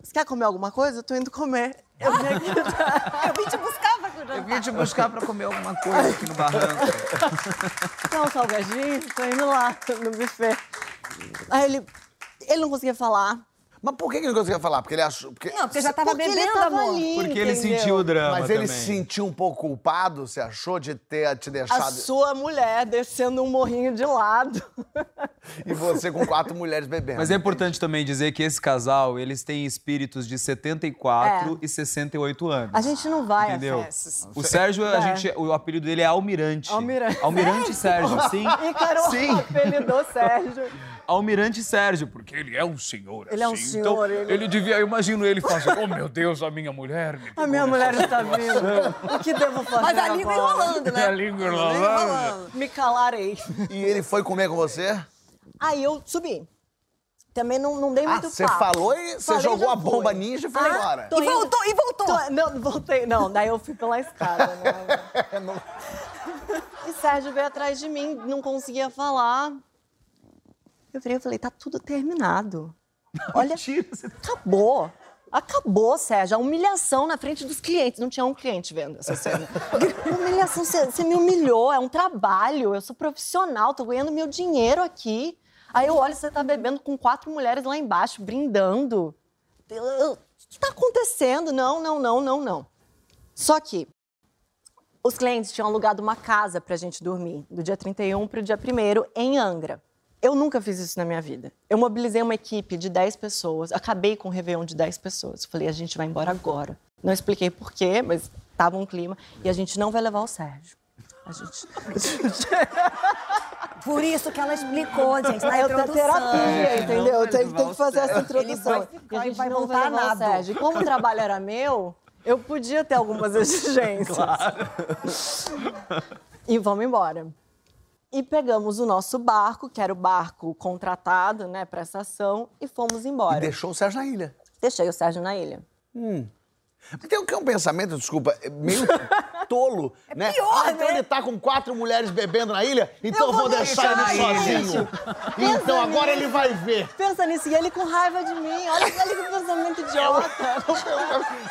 S4: você quer comer alguma coisa? Eu tô indo comer. Eu vim aqui. <laughs>
S3: Eu vim te buscar pra cuidar.
S2: Eu vim te buscar pra comer alguma coisa aqui no barranco.
S4: Um salgadinho? Tô indo lá no buffet. Aí ele, ele não conseguia falar.
S1: Mas por que que ele não conseguia falar? Porque ele achou... Porque...
S3: Não, porque já tava
S4: Porque ele
S3: bebendo,
S4: tava
S3: amor.
S4: ali,
S2: Porque ele
S4: entendeu?
S2: sentiu o drama
S1: Mas ele
S2: também.
S1: se sentiu um pouco culpado, você achou, de ter te
S4: A
S1: deixado...
S4: sua mulher descendo um morrinho de lado. <laughs>
S1: E você com quatro mulheres bebendo.
S2: Mas é importante também dizer que esse casal, eles têm espíritos de 74 e 68 anos.
S4: É. A gente não vai
S2: Entendeu?
S4: a festas.
S2: O Sérgio, a
S4: É.
S2: gente, o apelido dele é Almirante.
S4: Almirante.
S2: Almirante <laughs> Sérgio, sim.
S4: Ícaro
S2: Sim. <laughs>
S4: apelidou Sérgio.
S2: Almirante Sérgio, porque ele é um senhor.
S4: Ele é um
S2: assim,
S4: senhor,
S2: Então,
S4: ele-
S2: ele devia, eu imagino ele fazendo, oh meu Deus, a minha mulher. me
S4: A minha mulher está vindo. O que devo fazer
S3: Mas a língua enrolando, né? <laughs>
S2: A língua enrolando.
S4: Me calarei.
S1: E ele foi comer com você?
S4: Aí eu subi. Também não, não dei
S1: Ah,
S4: muito
S1: você falou e você jogou a bomba ninja e foi
S4: Ah,
S1: embora.
S3: E
S4: indo-
S3: voltou, e voltou.
S4: Tô- não, não voltei. Não, daí eu fui pela escada. Né? <laughs> E Sérgio veio atrás de mim, não conseguia falar. Eu virei e falei, tá tudo terminado. Olha, acabou. Acabou, Sérgio. A humilhação na frente dos clientes. Não tinha um cliente vendo essa cena. <laughs> humilhação, você, você me humilhou. É um trabalho. Eu sou profissional, tô ganhando meu dinheiro aqui. Aí eu olho, você tá bebendo com quatro mulheres lá embaixo, brindando. O que tá acontecendo? Não, não, não, não, não. Só que os clientes tinham alugado uma casa pra gente dormir, do dia 31 pro dia 1 em Angra. Eu nunca fiz isso na minha vida. Eu mobilizei uma equipe de 10 pessoas, acabei com um Réveillon de 10 pessoas. Falei, a gente vai embora agora. Não expliquei por quê, mas tava um clima. E a gente não vai levar o Sérgio. A gente... <laughs>
S3: Por isso que ela explicou, gente, na
S4: É outra
S3: introdução.
S4: terapia, entendeu? Tem, tem que fazer essa
S3: Ele
S4: introdução.
S3: vai ficar
S4: e a gente
S3: vai
S4: não
S3: voltar
S4: vai levar o
S3: nado.
S4: Sérgio. E como o trabalho era meu, eu podia ter algumas <laughs> exigências. E vamos embora. E pegamos o nosso barco, que era o barco contratado, né, para essa ação, e fomos
S1: E
S4: embora.
S1: deixou o Sérgio na ilha.
S4: Deixei o Sérgio na ilha.
S1: Tem um, que é um pensamento, desculpa, é meio <laughs> tolo, né?
S3: pior,
S1: ah, então
S3: né?
S1: ele tá com quatro mulheres bebendo na ilha, então eu vou, deixar ele
S4: deixar ele.
S1: sozinho. Então agora ele vai ver.
S4: Pensa nisso, e ele com raiva de mim. Olha, olha que pensamento <laughs> idiota.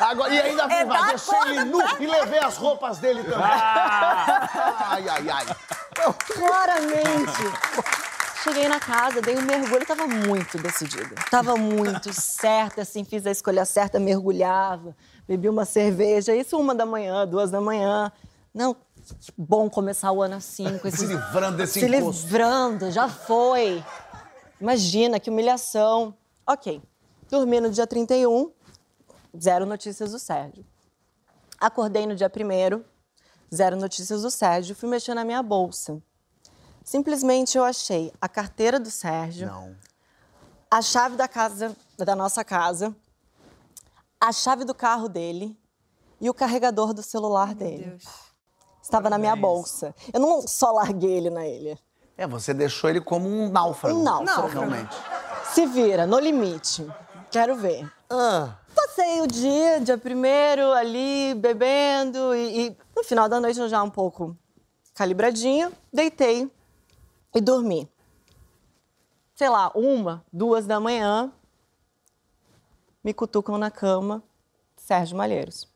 S4: <laughs>
S1: Agora, e ainda
S3: É
S1: vai, deixei ele nu e levei as roupas dele também. Ai, ai, ai.
S4: Claramente. Cheguei na casa, dei um mergulho, tava muito decidida. Tava muito certa, assim, fiz a escolha certa, mergulhava, bebi uma cerveja, isso uma da manhã, duas da manhã. Não, que bom começar o ano assim, com
S1: Se
S4: esse...
S1: livrando desse
S4: Se
S1: encosto.
S4: livrando, já foi. Imagina, que humilhação. Ok, dormi no dia 31, zero notícias do Sérgio. Acordei no dia 1 zero notícias do Sérgio, fui mexer na minha bolsa. Simplesmente eu achei a carteira do Sérgio,
S1: Não.
S4: a chave da casa, da nossa casa, a chave do carro dele e o carregador do celular dele. Estava na minha bolsa. Eu não só larguei ele na ilha.
S1: É, você deixou ele como um náufrago.
S4: Um náufrago.
S1: Realmente.
S4: Se vira, no limite. Quero ver.
S1: Ah,
S4: Passei o dia, dia primeiro, ali, bebendo, e, e no final da noite eu já um pouco calibradinha, deitei e dormi. Sei lá, uma, duas da manhã, me cutucam na cama, Sérgio Malheiros.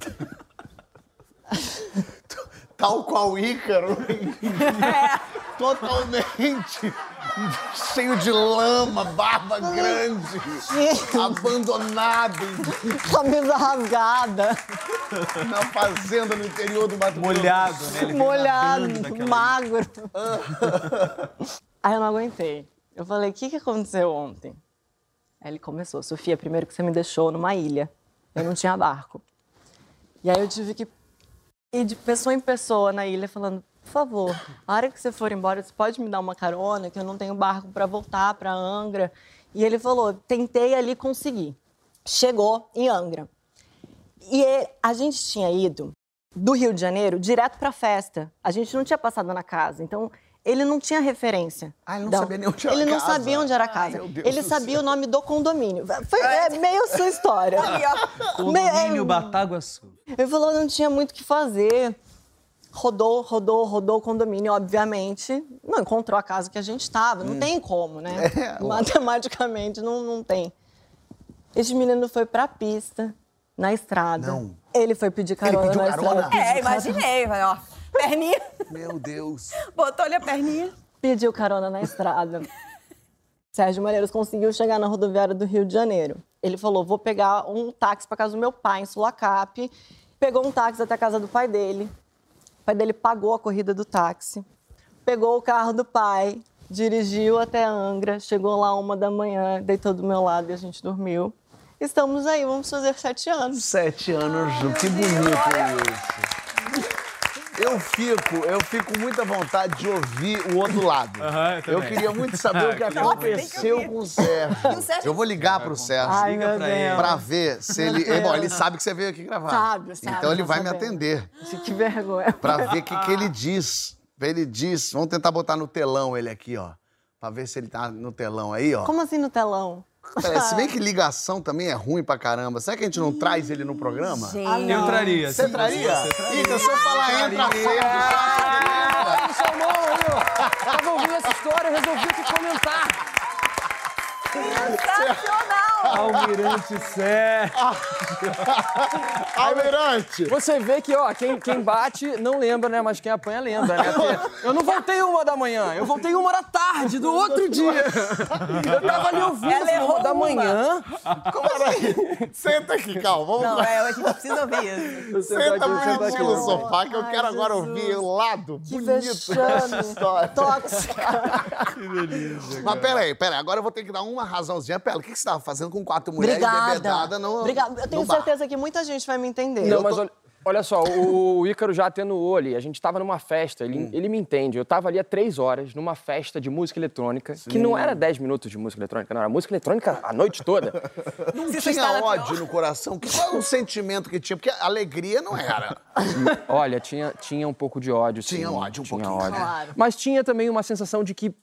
S4: <laughs>
S1: tal qual Ícaro. Totalmente <laughs> cheio de lama, barba grande, <laughs> abandonado
S4: Camisa rasgada,
S1: na fazenda no interior do Mato.
S2: Molhado, né? Ele
S4: molhado, magro. <laughs> Aí eu não aguentei. Eu falei, o que, que aconteceu ontem? Aí ele começou, Sofia, primeiro que você me deixou numa ilha. Eu não tinha barco. E aí eu tive que ir de pessoa em pessoa na ilha falando, por favor, a hora que você for embora, você pode me dar uma carona, que eu não tenho barco para voltar para Angra. E ele falou, tentei ali conseguir. Chegou em Angra. E ele- a gente tinha ido do Rio de Janeiro direto para a festa. A gente não tinha passado na casa, então ele não tinha referência.
S1: Ah, ele não
S4: da-
S1: sabia nem onde era
S4: Ele
S1: a
S4: não
S1: casa.
S4: sabia onde era a
S1: Ai,
S4: casa.
S1: Deus
S4: ele sabia
S1: céu.
S4: o nome do condomínio. Foi é, meio sua história. <laughs>
S2: Condomínio
S4: Me-
S2: Bataguaçu.
S4: ele falou não tinha muito o que fazer. Rodou, rodou, rodou o condomínio, obviamente. Não encontrou a casa que a gente estava. Não tem como, né? <laughs>
S1: É,
S4: Matematicamente, não, não tem. Esse menino foi pra pista, na estrada.
S1: Não.
S4: Ele foi pedir carona
S1: pediu
S4: na
S1: carona?
S4: estrada.
S3: É, imaginei, vai, ó. Perninha,
S1: Meu Deus.
S3: botou-lhe a perninha.
S4: Pediu carona na estrada. Sérgio Malheiros conseguiu chegar na rodoviária do Rio de Janeiro. Ele falou: vou pegar um táxi para casa do meu pai, em Sulacap. Pegou um táxi até a casa do pai dele. O pai dele pagou a corrida do táxi. Pegou o carro do pai, dirigiu até Angra, chegou lá uma da manhã, deitou do meu lado e a gente dormiu. Estamos aí, vamos fazer sete anos.
S1: Sete anos, Ju. Que bonito isso. Eu fico, eu fico com muita vontade de ouvir o outro lado.
S2: Aham, eu
S1: eu queria muito saber o que <laughs>
S3: que
S1: aconteceu com o Sérgio.
S3: O Sérgio-
S1: Eu vou ligar pro Sérgio.
S4: Ai,
S2: Liga pra ele.
S4: Deus.
S1: Pra ver se ele. Bom, ele sabe que você veio aqui gravar.
S4: Sabe, sabe,
S1: Então ele vai me
S4: sabemos.
S1: atender.
S4: Que vergonha.
S1: Pra ver o que, que ele diz. Ele diz. Vamos tentar botar no telão ele aqui, ó. Pra ver se ele tá no telão aí, ó.
S4: Como assim no telão?
S1: Peraí, se bem <laughs> que ligação também é ruim pra caramba. Será que a gente não traz ele no programa?
S4: Gente.
S2: Eu traria.
S1: Você traria? Ih, se eu falar entra entra?
S5: Aí, ó. Tava ouvindo essa história, resolvi aqui comentar.
S3: Sensacional!
S2: Almirante Sérgio. <laughs>
S1: Almirante!
S5: Você vê que, ó, quem, quem bate não lembra, né? Mas quem apanha lembra, né? Porque eu não voltei uma da manhã, eu voltei uma da tarde, do outro dia. Eu tava ali ouvindo
S3: Ela
S5: assim,
S3: errou
S5: uma da manhã.
S1: Peraí, senta aqui, calma. Vamos
S3: Não,
S1: lá.
S3: é, a gente precisa ouvir isso.
S1: Senta bonitinho no sofá que eu
S4: Ai,
S1: quero agora
S4: Jesus.
S1: ouvir o lado
S4: Que
S1: bonito dessa história.
S4: Tóxica.
S1: Mas peraí, peraí, agora eu vou ter que dar uma razãozinha pra ela. O que que você tava fazendo com quatro mulheres
S4: Obrigada.
S1: bebedadas no
S4: Obrigada. Eu tenho
S1: no bar?
S4: certeza que muita gente vai me entender.
S5: Não, mas olha, olha só, o, o Ícaro já atenuou ali. A gente tava numa festa, ele, ele me entende. Eu tava ali há três horas numa festa de música eletrônica, que não era dez minutos de música eletrônica, não, era música eletrônica a noite toda. <laughs>
S1: Não
S3: você
S1: tinha ódio
S3: pior.
S1: no coração? Que- Qual era o sentimento que tinha? Porque alegria não era.
S5: Olha, tinha, tinha um pouco de ódio, sim.
S1: Tinha ódio um
S5: tinha
S1: pouquinho,
S5: ódio.
S4: Claro.
S5: Mas tinha também uma sensação de que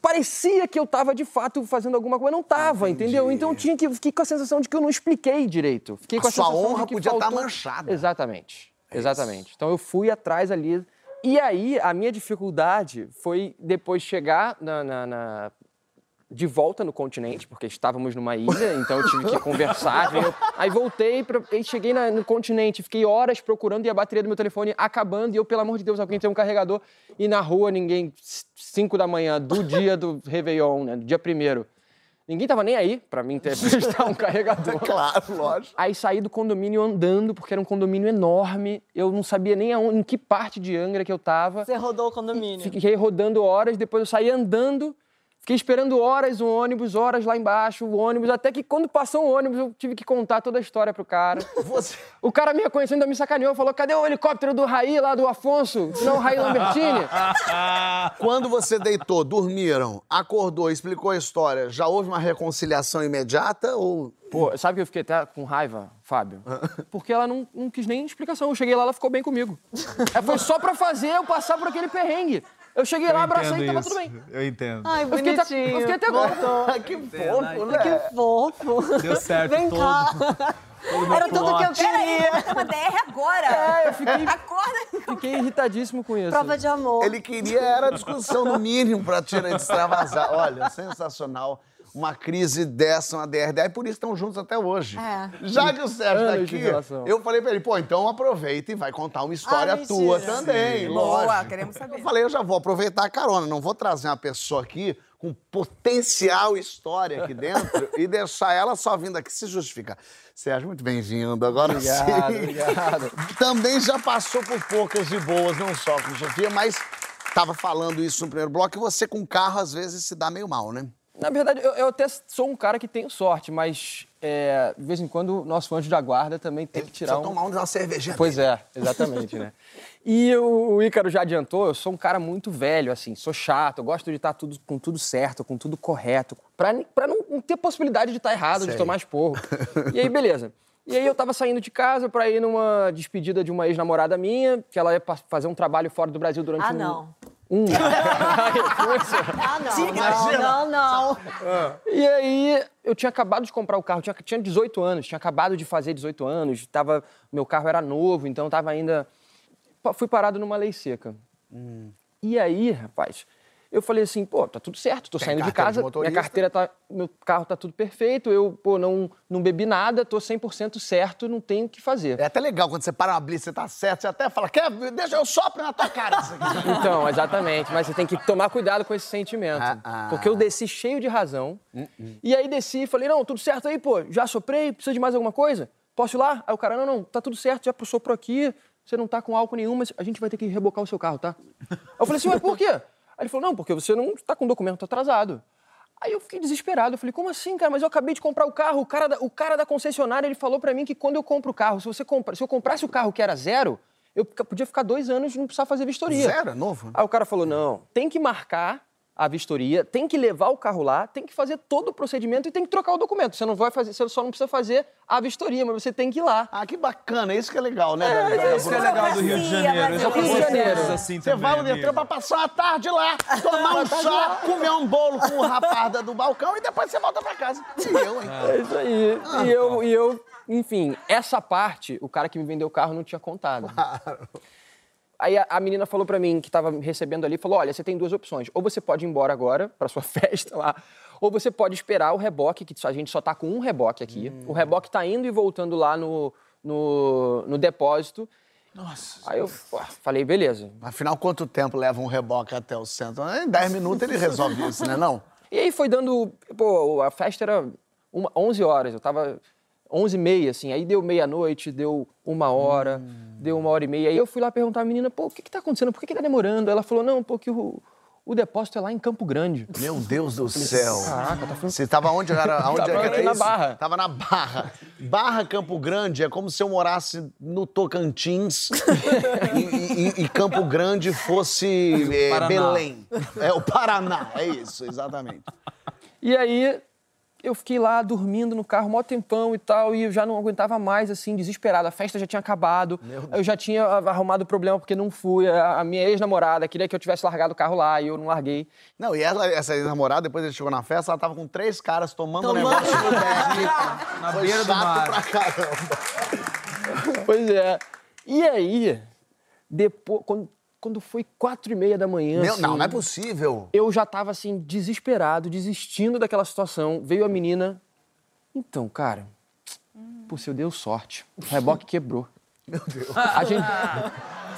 S5: parecia que eu tava de fato fazendo alguma coisa, não tava, entendeu? Então tinha que fiquei com a sensação de que eu não expliquei direito. Fiquei
S1: A
S5: com a
S1: sua
S5: sensação
S1: honra
S5: de que
S1: podia
S5: faltou...
S1: manchada.
S5: Exatamente. Exatamente. Então eu fui atrás ali. E aí, a minha dificuldade foi depois chegar na- na- na, de volta no continente, porque estávamos numa ilha, então eu tive que conversar. veio- Aí voltei, pra, aí cheguei na- no continente, fiquei horas procurando e a bateria do meu telefone acabando. E eu, pelo amor de Deus, alguém tem um carregador. E na rua, ninguém, 5 da manhã, do dia do Réveillon, né, do dia primeiro. Ninguém tava nem aí pra mim ter <laughs> prestar um carregador. <laughs>
S1: Claro, lógico.
S5: Aí saí do condomínio andando, porque era um condomínio enorme. Eu não sabia nem aonde, em que parte de Angra que eu tava.
S4: Você rodou o condomínio.
S5: Fiquei rodando horas, depois eu saí andando. Fiquei esperando horas o ônibus, horas lá embaixo, o ônibus, até que quando passou o ônibus eu tive que contar toda a história pro cara. <laughs>
S1: Você...
S5: O cara me reconheceu, ainda me sacaneou, falou: cadê o helicóptero do Raí lá do Afonso? Não, o Raí Lambertini? <laughs>
S1: Quando você deitou, dormiram, acordou, explicou a história, já houve uma reconciliação imediata ou...
S5: Pô, sabe que eu fiquei até com raiva, Fábio? Porque ela não, não quis nem explicação. Eu cheguei lá, ela ficou bem comigo. É, foi só pra fazer eu passar por aquele perrengue. Eu cheguei lá, abracei e tava tudo bem.
S2: Eu entendo.
S4: Ai,
S5: Eu fiquei, até-
S4: bonitinho.
S5: eu fiquei até agora. <laughs>
S1: que fofo, né?
S4: Que fofo.
S2: Deu certo
S4: Vem
S2: todo.
S4: cá. Era tudo que eu queria.
S3: vou ter uma DR agora.
S5: É, eu fiquei,
S3: Acorda.
S5: fiquei irritadíssimo com isso.
S4: Prova de amor.
S1: Ele queria era discussão no mínimo pra tirar extravasar. Olha, sensacional. Uma crise dessa, uma DRD, e por isso estão juntos até hoje.
S4: É.
S1: Já que o Sérgio tá
S5: de
S1: aqui, eu falei pra ele, pô, então aproveita e vai contar uma história
S4: Ah,
S1: tua também,
S3: Boa,
S1: lógico.
S3: queremos saber.
S1: Eu falei, eu já vou aproveitar a carona, não vou trazer uma pessoa aqui com potencial história aqui dentro e deixar ela só vindo aqui se justificar. Sérgio, muito bem-vindo. Agora
S5: Obrigado,
S1: sim.
S5: obrigado.
S1: Também já passou por poucas e boas, não só com Sofia, mas tava falando isso no primeiro bloco, que você com carro às vezes se dá meio mal, né?
S5: Na verdade, eu, eu até sou um cara que tenho sorte, mas é, de vez em quando o nosso anjo da guarda também tem que tirar
S1: Precisa
S5: um...
S1: tomar uma cervejinha.
S5: Pois é, exatamente, né? E o, o Ícaro já adiantou, eu sou um cara muito velho, assim, sou chato, eu gosto de estar tudo, com tudo certo, com tudo correto, pra, não, não ter possibilidade de estar errado,
S1: Sei.
S5: de tomar esporro. E aí, beleza. E aí eu tava saindo de casa pra ir numa despedida de uma ex-namorada minha, que ela ia fazer um trabalho fora do Brasil durante
S4: Ah,
S5: um...
S4: não.
S5: Um... <laughs>
S4: Ah, não. Não, não, não.
S5: E aí, eu tinha acabado de comprar o carro, tinha, tinha 18 anos, tinha acabado de fazer 18 anos, tava, meu carro era novo, então tava ainda. Fui parado numa lei seca. E aí, rapaz, eu falei assim, pô, tá tudo certo, tô
S1: Tem
S5: saindo de
S1: de
S5: casa,
S1: motorista?
S5: minha carteira tá. Meu carro tá tudo perfeito, eu, pô, não, não bebi nada, tô 100% certo, não tenho o que fazer.
S1: É até legal quando você para uma blitz, você tá certo, você até fala, quer, deixa eu sopro na tua cara isso aqui. <laughs>
S5: Então, exatamente. Mas você tem que tomar cuidado com esse sentimento.
S1: Ah, ah.
S5: Porque eu desci cheio de razão. E aí desci e falei, não, tudo certo aí, pô. Já soprei, precisa de mais alguma coisa? Posso ir lá? Aí o cara, não, não, tá tudo certo, já soprou aqui, você não tá com álcool nenhum, mas a gente vai ter que rebocar o seu carro, tá? Aí eu falei assim, mas por quê? Aí ele falou, não, porque você não tá com documento atrasado. Aí eu fiquei desesperado. Eu falei, como assim, cara? Mas eu acabei de comprar o carro. O cara da, o cara da concessionária, ele falou pra mim que quando eu compro o carro, se, você compra, se eu comprasse o carro que era zero, eu podia ficar dois anos e não precisar fazer vistoria.
S1: Zero, é novo?
S5: Aí o cara falou: não, tem que marcar a vistoria, tem que levar o carro lá, tem que fazer todo o procedimento e tem que trocar o documento. Você não vai fazer, você só não precisa fazer a vistoria, mas você tem que ir lá.
S1: Ah, que bacana, isso que é legal, né? da- da-
S2: Isso que é legal do Rio de Janeiro.
S5: Rio de Janeiro.
S2: assim
S1: Você vai no Detran pra passar a tarde lá, tomar um <laughs> chá, comer um bolo com o rapaz da- do balcão e depois você volta pra casa. E eu, hein?
S5: É isso aí. e, eu, e eu, enfim, essa parte, o cara que me vendeu o carro não tinha contado. Aí a, a menina falou pra mim, que tava me recebendo ali, falou: olha, você tem duas opções. Ou você pode ir embora agora pra sua <laughs> festa lá, ou você pode esperar o reboque, que a gente só tá com um reboque aqui. O reboque tá indo e voltando lá no, no, no depósito. Nossa. Aí eu pô, falei, beleza.
S1: Afinal, quanto tempo leva um reboque até o centro? Em 10 minutos ele resolve isso, né não? <laughs>
S5: E aí foi dando. Pô, a festa era uma, 11 horas, eu tava 11 e meia, assim. Aí deu meia-noite, deu uma hora, deu uma hora e meia. Aí eu fui lá perguntar à menina, pô, o que que tá acontecendo? Por que que tá demorando? Ela falou, não, porque o, o depósito é lá em Campo Grande.
S1: Meu Deus do céu.
S5: Caraca, tá falando...
S1: Você tava onde? Era, <laughs> onde
S5: Tava
S1: era
S5: na
S1: isso?
S5: Barra.
S1: Tava na Barra. Barra Campo Grande é como se eu morasse no Tocantins <laughs> e, e- e Campo Grande fosse é. Belém. É o Paraná, é isso, exatamente.
S5: E aí eu fiquei lá dormindo no carro, mó tempão e tal, e eu já não aguentava mais, assim, desesperado. A festa já tinha acabado, eu já tinha arrumado problema porque não fui. A minha ex-namorada queria que eu tivesse largado o carro lá e eu não larguei.
S1: Não, e ela, essa namorada, depois ele chegou na festa, ela tava com três caras tomando um negócio no deck. <laughs>
S2: Na
S1: Foi
S2: beira do mar.
S1: pra caramba.
S5: Pois é. E aí, depois, quando, quando foi quatro e meia da manhã,
S1: Meu,
S5: assim,
S1: não, não é possível.
S5: eu já tava assim, desesperado, desistindo daquela situação. Veio a menina. Então, cara, pô, você deu sorte. O reboque quebrou. Meu Deus. A gente,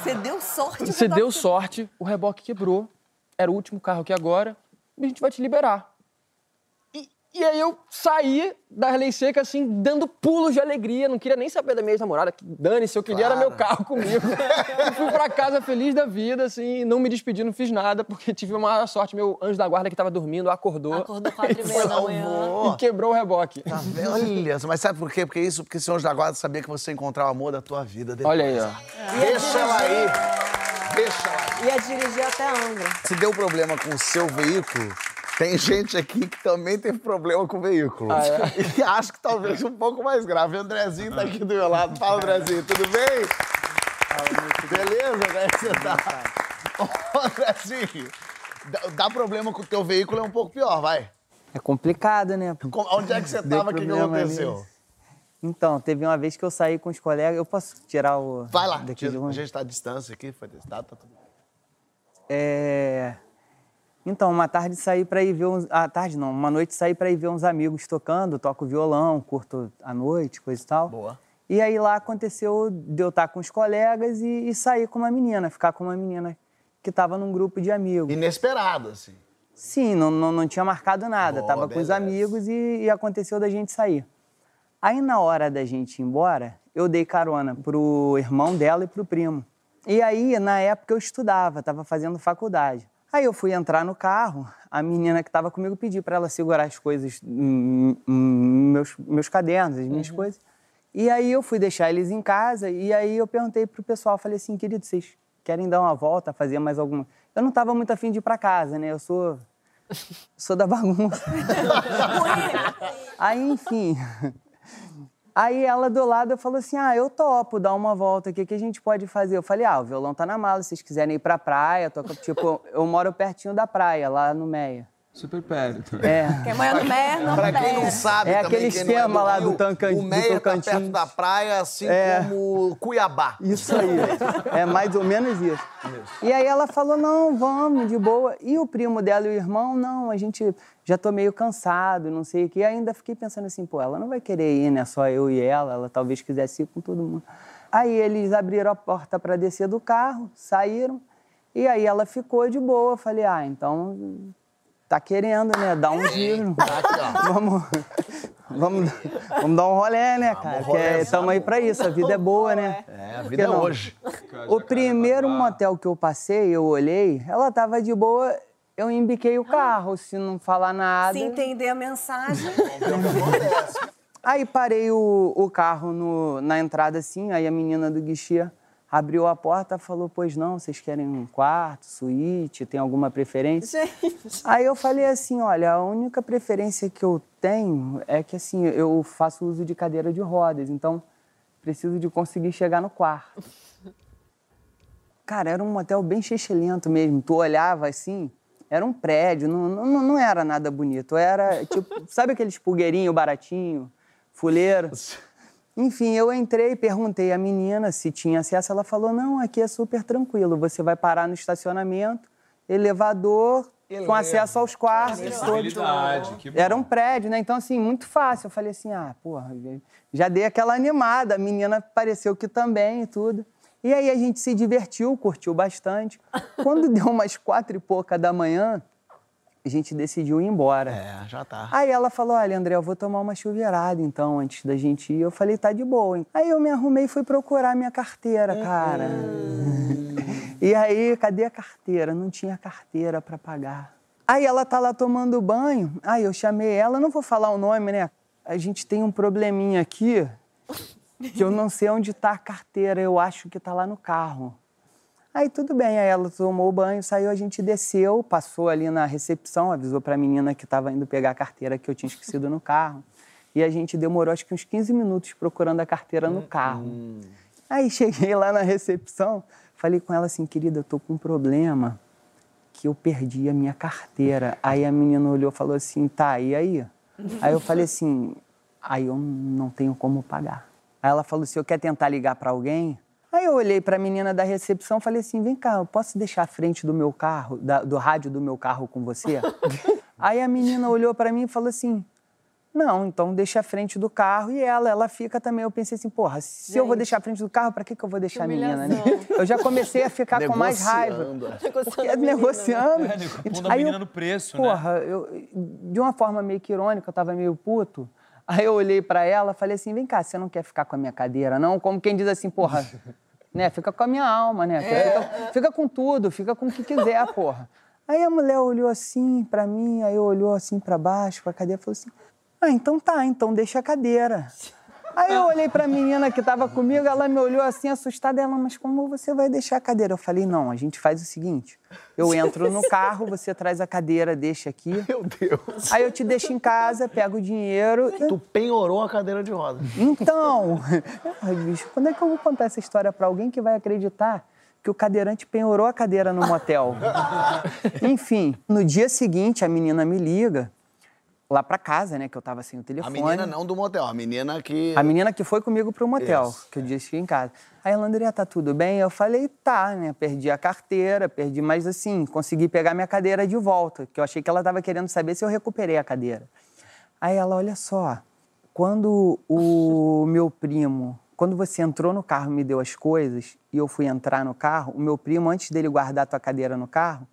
S3: Você deu sorte.
S5: você
S3: de
S5: deu sorte, o reboque quebrou. Era o último carro aqui agora. E a gente vai te liberar. E, aí eu saí da lei seca, assim, dando pulos de alegria. Não queria nem saber da minha ex-namorada. que Dane-se, eu queria era meu carro comigo. <laughs> e fui pra casa feliz da vida, assim, não me despedi, não fiz nada, porque tive uma sorte. Meu anjo da guarda que tava dormindo acordou.
S4: Acordou quatro e meia da manhã.
S5: E quebrou o reboque.
S1: Tá? Olha, mas sabe por quê? Porque isso, porque o senhor da guarda sabia que você ia encontrar o amor da tua vida depois.
S5: Olha aí, ó.
S1: Deixa ela aí. Deixa ela aí.
S4: Ia dirigir até Angra.
S1: Se deu problema com o seu veículo, tem gente aqui que também teve problema com o veículo. <laughs> E acho que talvez um pouco mais grave. O Andrezinho tá aqui do meu lado. Fala, Andrezinho, tudo bem? Beleza? Como é que você tá? Ô, Andrezinho, dá, problema com o teu veículo é um pouco pior, vai.
S6: É complicado, né?
S1: Onde é que você tava? O que, aconteceu?
S6: ali. Então, teve uma vez que eu saí com os colegas. Eu posso tirar o.
S1: Vai lá,
S6: daqui
S1: tira-
S6: de
S1: a gente tá à distância aqui, foi testado, tá tudo bem.
S6: É. Então, uma tarde saí pra ir ver uns. Ah, tarde não, uma noite saí pra ir ver uns amigos tocando, toco violão, curto à noite, coisa e tal.
S1: Boa.
S6: E aí lá aconteceu de eu estar com os colegas e, e sair com uma menina, ficar com uma menina que estava num grupo de amigos.
S1: Inesperado, assim.
S6: Sim, não, não, não tinha marcado nada.
S1: Boa,
S6: Tava com os
S1: beleza.
S6: amigos e, e aconteceu da gente sair. Aí, na hora da gente ir embora, eu dei carona pro irmão dela e pro primo. E aí, na época, eu estudava, tava fazendo faculdade. Aí eu fui entrar no carro, a menina que estava comigo pediu para ela segurar as coisas, meus, meus cadernos, as minhas coisas. E aí eu fui deixar eles em casa e aí eu perguntei pro pessoal, falei assim, querido, vocês querem dar uma volta, fazer mais alguma... Eu não estava muito afim de ir para casa, né? Eu sou, sou da bagunça. <laughs> Aí, enfim. Aí ela do lado falou assim: Ah, eu topo dar uma volta, o que, que a gente pode fazer? Eu falei: Ah, o violão tá na mala, se vocês quiserem ir pra praia. Toca... Tipo, eu moro pertinho da praia, lá no Meia.
S2: Super perto.
S6: É.
S3: Quem mora no Mer, não
S1: Pra quem não sabe
S6: É
S1: também,
S6: aquele
S1: quem não
S6: esquema lá
S1: Rio,
S6: do Tancan-
S1: O
S6: do
S1: Meia tá
S6: Tocantins.
S1: perto da praia, assim
S6: É.
S1: como Cuiabá.
S6: Isso aí. É mais ou menos isso. E aí ela falou: não, vamos, de boa. E o primo dela e o irmão, não, a gente já tô meio cansado, não sei o quê. E ainda fiquei pensando assim, pô, ela não vai querer ir, né? Só eu e ela, ela talvez quisesse ir com todo mundo. Aí eles abriram a porta para descer do carro, saíram. E aí ela ficou de boa. Eu Falei, ah, então tá querendo, né? Dar um giro. vamos, vamos, vamos dar um rolê, né, cara? Porque estamos aí pra isso, a vida é boa, né?
S1: É, a vida é
S6: não?
S1: hoje.
S6: O primeiro motel que eu passei, eu olhei, ela tava de boa, eu embiquei o carro, se não falar nada.
S3: Se entender a mensagem.
S6: Aí parei o, o carro no- na entrada assim, aí a menina do guichê, abriu a porta, falou: Pois não, vocês querem um quarto, suíte, tem alguma preferência?
S4: Gente.
S6: Aí eu falei assim: Olha, a única preferência que eu tenho é que assim, eu faço uso de cadeira de rodas, então preciso de conseguir chegar no quarto. Cara, era um motel bem lento mesmo. Tu olhava assim, era um prédio, não, não, não era nada bonito. Era tipo, sabe aqueles pulgueirinho baratinho, fuleiro? <laughs> Enfim, eu entrei e perguntei à menina se tinha acesso. Ela falou: não, aqui é super tranquilo. Você vai parar no estacionamento, elevador, com acesso aos quartos. todos.
S2: Tranquilidade, que bom.
S6: Era um prédio, né? Então, assim, muito fácil. Eu falei assim: ah, porra, já dei aquela animada. A menina pareceu que também e tudo. E aí a gente se divertiu, curtiu bastante. Quando deu umas quatro e pouca da manhã, a gente decidiu ir embora.
S1: É, já tá.
S6: Aí ela falou: Olha, André, eu vou tomar uma chuveirada então, antes da gente ir. Eu falei: Tá de boa. Hein? Aí eu me arrumei e fui procurar minha carteira, cara. <laughs> e aí, cadê a carteira? Não tinha carteira para pagar. Aí ela tá lá tomando banho. Aí eu chamei ela, não vou falar o nome, né? A gente tem um probleminha aqui que eu não sei onde tá a carteira. Eu acho que tá lá no carro. Aí tudo bem, aí ela tomou o banho, saiu, a gente desceu, passou ali na recepção, avisou para a menina que estava indo pegar a carteira que eu tinha esquecido no carro. E a gente demorou acho que uns 15 minutos procurando a carteira no carro. Aí <laughs> cheguei lá na recepção, falei com ela assim, querida, eu tô com um problema que eu perdi a minha carteira. Aí a menina olhou e falou assim, tá, e aí? Aí eu falei assim, aí eu não tenho como pagar. Aí ela falou assim, eu quer tentar ligar para alguém? Aí eu olhei para a menina da recepção e falei assim, vem cá, eu posso deixar a frente do meu carro, da- do rádio do meu carro com você? <laughs> Aí a menina olhou para mim e falou assim, não, então deixa a frente do carro e ela, ela fica também. Eu pensei assim, porra, se eu vou
S4: Gente.
S6: deixar a frente do carro, para que, que eu vou deixar a menina, né? <laughs> Eu já comecei a ficar com mais raiva.
S1: Negociando.
S6: Porque é
S4: a menina, né?
S6: negociando.
S2: É, nego, pondo a
S6: Aí eu-
S2: menina no preço, né?
S6: Porra, eu, de uma forma meio que irônica, eu tava meio puto. Aí eu olhei pra ela falei assim: vem cá, você não quer ficar com a minha cadeira, não? Como quem diz assim, porra, <laughs> né? Fica com a minha alma, né? Fica, fica com tudo, fica com o que quiser, porra. Aí a mulher olhou assim pra mim, aí olhou assim pra baixo, pra cadeira e falou assim: ah, então tá, então deixa a cadeira. <laughs> Aí eu olhei pra menina que tava comigo, ela me olhou assim, assustada, ela, mas como você vai deixar a cadeira? Eu falei, não, a gente faz o seguinte, eu <laughs> entro no carro, você traz a cadeira, deixa aqui,
S1: Meu Deus.
S6: aí eu te deixo em casa, pego o dinheiro.
S1: Tu penhorou a cadeira de roda.
S6: Então, <laughs> ai, bicho, quando é que eu vou contar essa história pra alguém que vai acreditar que o cadeirante penhorou a cadeira no motel? <laughs> Enfim, no dia seguinte, a menina me liga, lá pra casa, né, que eu tava sem o
S1: A
S6: telefone.
S1: menina não do motel, a menina que.
S6: A menina que foi comigo pro motel,
S1: Isso.
S6: que eu disse em casa. Aí ela, André, tá tudo bem? Eu falei, tá, né? Perdi a carteira, perdi, mas assim, consegui pegar minha cadeira de volta, que eu achei que ela tava querendo saber se eu recuperei a cadeira. Aí ela, olha só, quando o <laughs> meu primo, quando você entrou no carro e me deu as coisas e eu fui entrar no carro, o meu primo, antes dele guardar a tua cadeira no carro,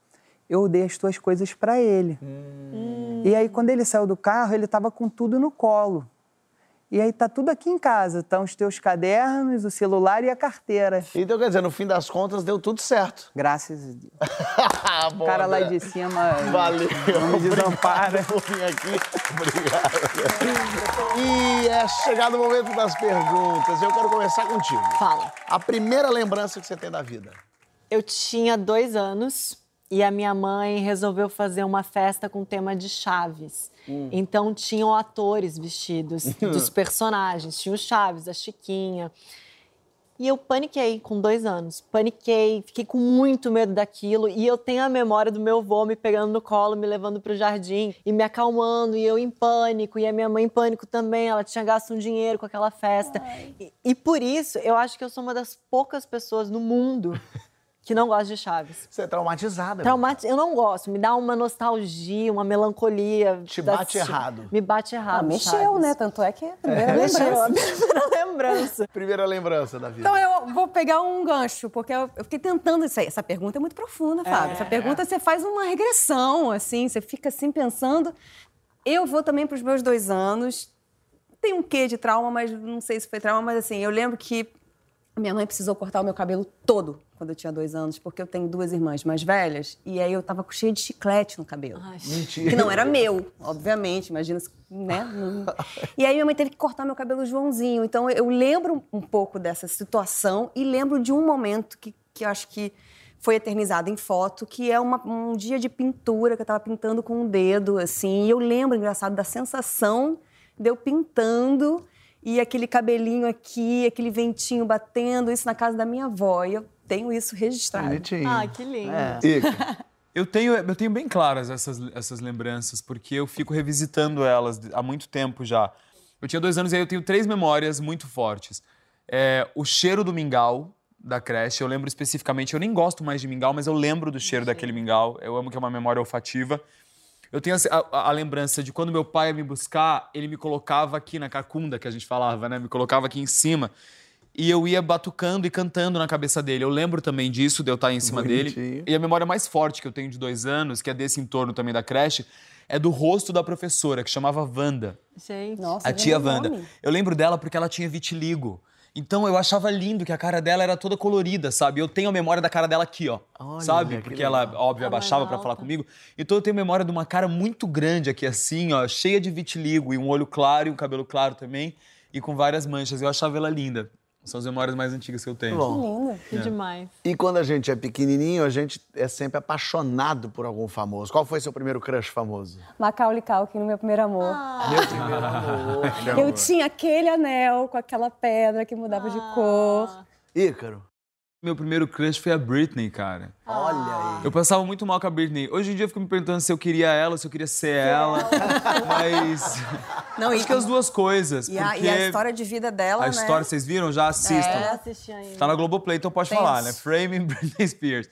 S6: eu dei as tuas coisas pra ele. E aí, quando ele saiu do carro, ele tava com tudo no colo. E aí tá tudo aqui em casa, estão os teus cadernos, o celular e a carteira.
S1: Então, quer dizer, no fim das contas, deu tudo certo.
S6: Graças a Deus. <laughs>
S1: Bom,
S6: O cara lá de cima
S1: Valeu.
S6: não me desampara.
S1: Obrigado por vir aqui. Obrigado. E é chegado o momento das perguntas. Eu quero começar contigo.
S4: Fala.
S1: A primeira lembrança que você tem da vida.
S4: Eu tinha dois anos e a minha mãe resolveu fazer uma festa com tema de Chaves. Então tinham atores vestidos <laughs> dos personagens. Tinha o Chaves, a Chiquinha. E eu paniquei com dois anos. Paniquei, fiquei com muito medo daquilo. E eu tenho a memória do meu avô me pegando no colo, me levando para o jardim e me acalmando. E eu em pânico. E a minha mãe em pânico também. Ela tinha gasto um dinheiro com aquela festa. E, e por isso, eu acho que eu sou uma das poucas pessoas no mundo <laughs> que não gosta de Chaves.
S1: Você é traumatizada.
S4: Traumati... Eu não gosto, me dá uma nostalgia, uma melancolia.
S1: Te
S4: da-
S1: bate errado.
S4: Me bate errado.
S3: Ah, mexeu,
S4: Chaves.
S3: né? Tanto é que é a primeira
S4: Mexeu,
S3: lembrança. <laughs>
S4: a primeira lembrança.
S1: Primeira lembrança da vida.
S3: Então eu vou pegar um gancho, porque eu, fiquei tentando isso aí. Essa pergunta é muito profunda, Fábio. Essa pergunta você faz uma regressão, assim, você fica assim pensando. Eu vou também para os meus dois anos. Tem um quê de trauma, mas não sei se foi trauma, mas assim, eu lembro que minha mãe precisou cortar o meu cabelo todo quando eu tinha dois anos, porque eu tenho duas irmãs mais velhas, e aí eu tava com cheio de chiclete no cabelo.
S1: Mentira.
S3: Que não era meu, obviamente, imagina, se- né? <laughs> E aí minha mãe teve que cortar meu cabelo Joãozinho. Então eu lembro um pouco dessa situação e lembro de um momento que, que eu acho que foi eternizado em foto, que é uma- um dia de pintura, que eu tava pintando com um dedo, assim. E eu lembro, engraçado, da sensação de eu pintando e aquele cabelinho aqui, aquele ventinho batendo, isso na casa da minha avó. E eu tenho isso registrado.
S1: Bonitinho.
S4: Ah, que lindo. <laughs>
S1: Ica,
S2: Eu tenho, eu tenho bem claras essas, essas lembranças, porque eu fico revisitando elas há muito tempo já. Eu tinha dois anos e aí eu tenho três memórias muito fortes. É, o cheiro do mingau da creche, eu lembro especificamente, eu nem gosto mais de mingau, mas eu lembro do cheiro daquele mingau. Eu amo que é uma memória olfativa. Eu tenho a, a- a lembrança de quando meu pai ia me buscar, ele me colocava aqui na cacunda, que a gente falava, né? Me colocava aqui em cima. E eu ia batucando e cantando na cabeça dele. Eu lembro também disso, de eu estar em cima dele.
S1: Bonitinho.
S2: E a memória mais forte que eu tenho de dois anos, que é desse entorno também da creche, é do rosto da professora, que chamava Wanda.
S4: Gente.
S3: Nossa,
S2: A tia Wanda.
S3: nome.
S2: Eu lembro dela porque ela tinha vitiligo. Então eu achava lindo que a cara dela era toda colorida, sabe? Eu tenho a memória da cara dela aqui, ó.
S1: Olha,
S2: sabe?
S1: que
S2: Porque ela, óbvio, abaixava pra
S4: alta.
S2: falar comigo. Então eu tenho memória de uma cara muito grande aqui, assim, ó, cheia de vitiligo, e um olho claro e um cabelo claro também, e com várias manchas. Eu achava ela linda. São as memórias mais antigas que eu tenho.
S1: Bom.
S3: Lindo.
S4: Que demais.
S1: E quando a gente é pequenininho, a gente é sempre apaixonado por algum famoso. Qual foi seu primeiro crush famoso?
S3: Macaulay Culkin no meu primeiro amor.
S1: Meu primeiro amor.
S3: Eu tinha aquele anel com aquela pedra que mudava de cor.
S1: Ícaro,
S2: Meu primeiro crush foi a Britney, cara.
S1: olha aí.
S2: Eu passava muito mal com a Britney. Hoje em dia eu fico me perguntando se eu queria ela, se eu queria ser ela. <laughs> Mas.
S3: Não,
S2: Acho que as duas coisas.
S3: E a, e a história de vida dela,
S2: a
S3: né?
S2: história, vocês viram? Já assistam.
S4: Eu assisti ainda.
S2: Tá na Globoplay, então pode falar, né? Framing <laughs> Britney Spears.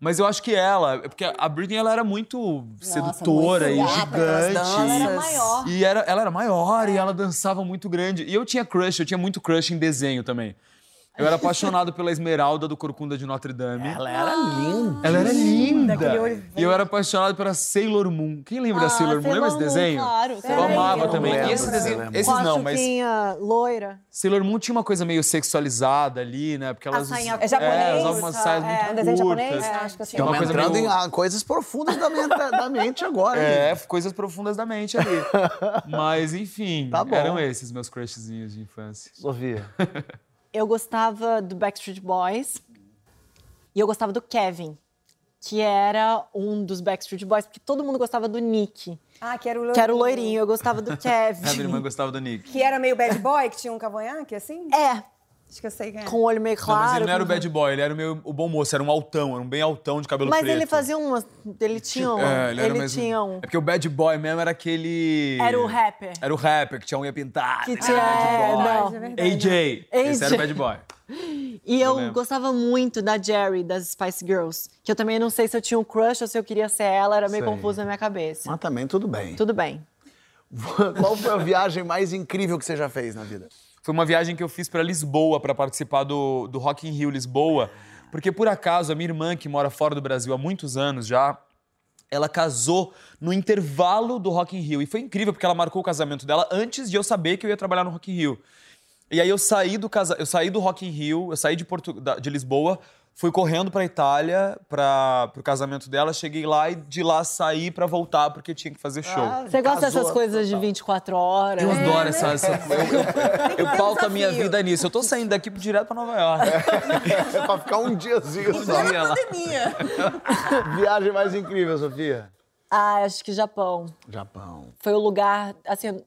S2: Mas eu acho que ela, porque a Britney ela era muito sedutora
S3: muito
S2: e gigante.
S4: Ela era maior.
S2: E era, ela era maior e ela dançava muito grande. E eu tinha crush, eu tinha muito crush em desenho também. Eu era apaixonado pela Esmeralda do Corcunda de Notre Dame.
S1: Ela era linda.
S2: Ela era linda. E eu era apaixonado pela Sailor Moon. Quem lembra da Sailor Moon? Lembra esse desenho?
S4: Claro.
S2: Eu amava
S1: eu
S2: também.
S1: lembro
S2: E esses desenhos, esses não, mas
S4: Tinha loira.
S2: Sailor Moon tinha uma coisa meio sexualizada ali, né? Porque elas
S4: sainha
S3: É japonês?
S2: É, usavam umas saias
S4: É,
S2: muito
S3: É um desenho japonês?
S2: curtas.
S3: É, acho que assim.
S1: Estamos
S2: coisa
S1: entrando
S2: meio-
S1: em ah, coisas profundas da mente, da mente agora.
S2: É, coisas profundas da mente ali. <laughs> Mas, enfim,
S1: Tá bom.
S2: eram esses meus crushzinhos de infância.
S1: Sofia. <laughs>
S4: Eu gostava do Backstreet Boys. E eu gostava do Kevin, que era um dos Backstreet Boys, porque todo mundo gostava do Nick,
S3: Ah, que era o loirinho.
S4: que era o loirinho. Eu gostava do
S2: A minha irmã
S4: Kevin.
S2: gostava do Nick.
S3: Que era meio bad boy, que tinha um cavanhaque, assim?
S4: É,
S3: Acho que eu sei quem é.
S4: com o olho meio
S2: Não,
S4: claro.
S2: mas ele não era o bad boy, ele era o, meu, o bom moço, era um altão, era um bem altão de cabelo
S4: Mas
S2: preto.
S4: ele fazia umas. Ele tinha um.
S2: É, ele era
S4: ele
S2: mais um-
S4: tinha um.
S2: É porque o bad boy mesmo era aquele...
S4: Era o rapper.
S2: Era o rapper, que tinha unha pintada.
S4: Que
S2: ele
S4: tinha.
S2: era
S4: É,
S2: bad boy.
S4: não.
S3: É verdade.
S2: AJ. Esse era o
S4: AJ.
S2: bad boy.
S4: E eu,
S2: lembro.
S4: gostava muito da Jerry, das Spice Girls. Que eu também não sei se eu tinha um crush ou se eu queria ser ela, era meio
S2: Sei.
S4: confuso na minha cabeça.
S1: Mas também tudo bem.
S4: Tudo bem.
S1: Qual foi a viagem mais incrível que você já fez na vida?
S2: Foi uma viagem que eu fiz para Lisboa para participar do, do Rock in Rio Lisboa, porque por acaso a minha irmã que mora fora do Brasil há muitos anos já, ela casou no intervalo do Rock in Rio e foi incrível porque ela marcou o casamento dela antes de eu saber que eu ia trabalhar no Rock in Rio. E aí eu saí do casa, eu saí do Rock in Rio, eu saí de de Lisboa, fui correndo para Itália para pro casamento dela, cheguei lá e de lá saí para voltar porque tinha que fazer show.
S4: Você gosta dessas coisas de 24 horas?
S2: Eu adoro essa. essa- eu eu, eu <laughs> pauto a minha vida nisso. Eu tô saindo daqui direto pra Nova York.
S1: É pra ficar um diazinho só.
S2: Dia lá. <laughs>
S1: Viagem mais incrível, Sofia?
S4: Ah, acho que Japão.
S1: Japão.
S4: Foi o lugar, assim,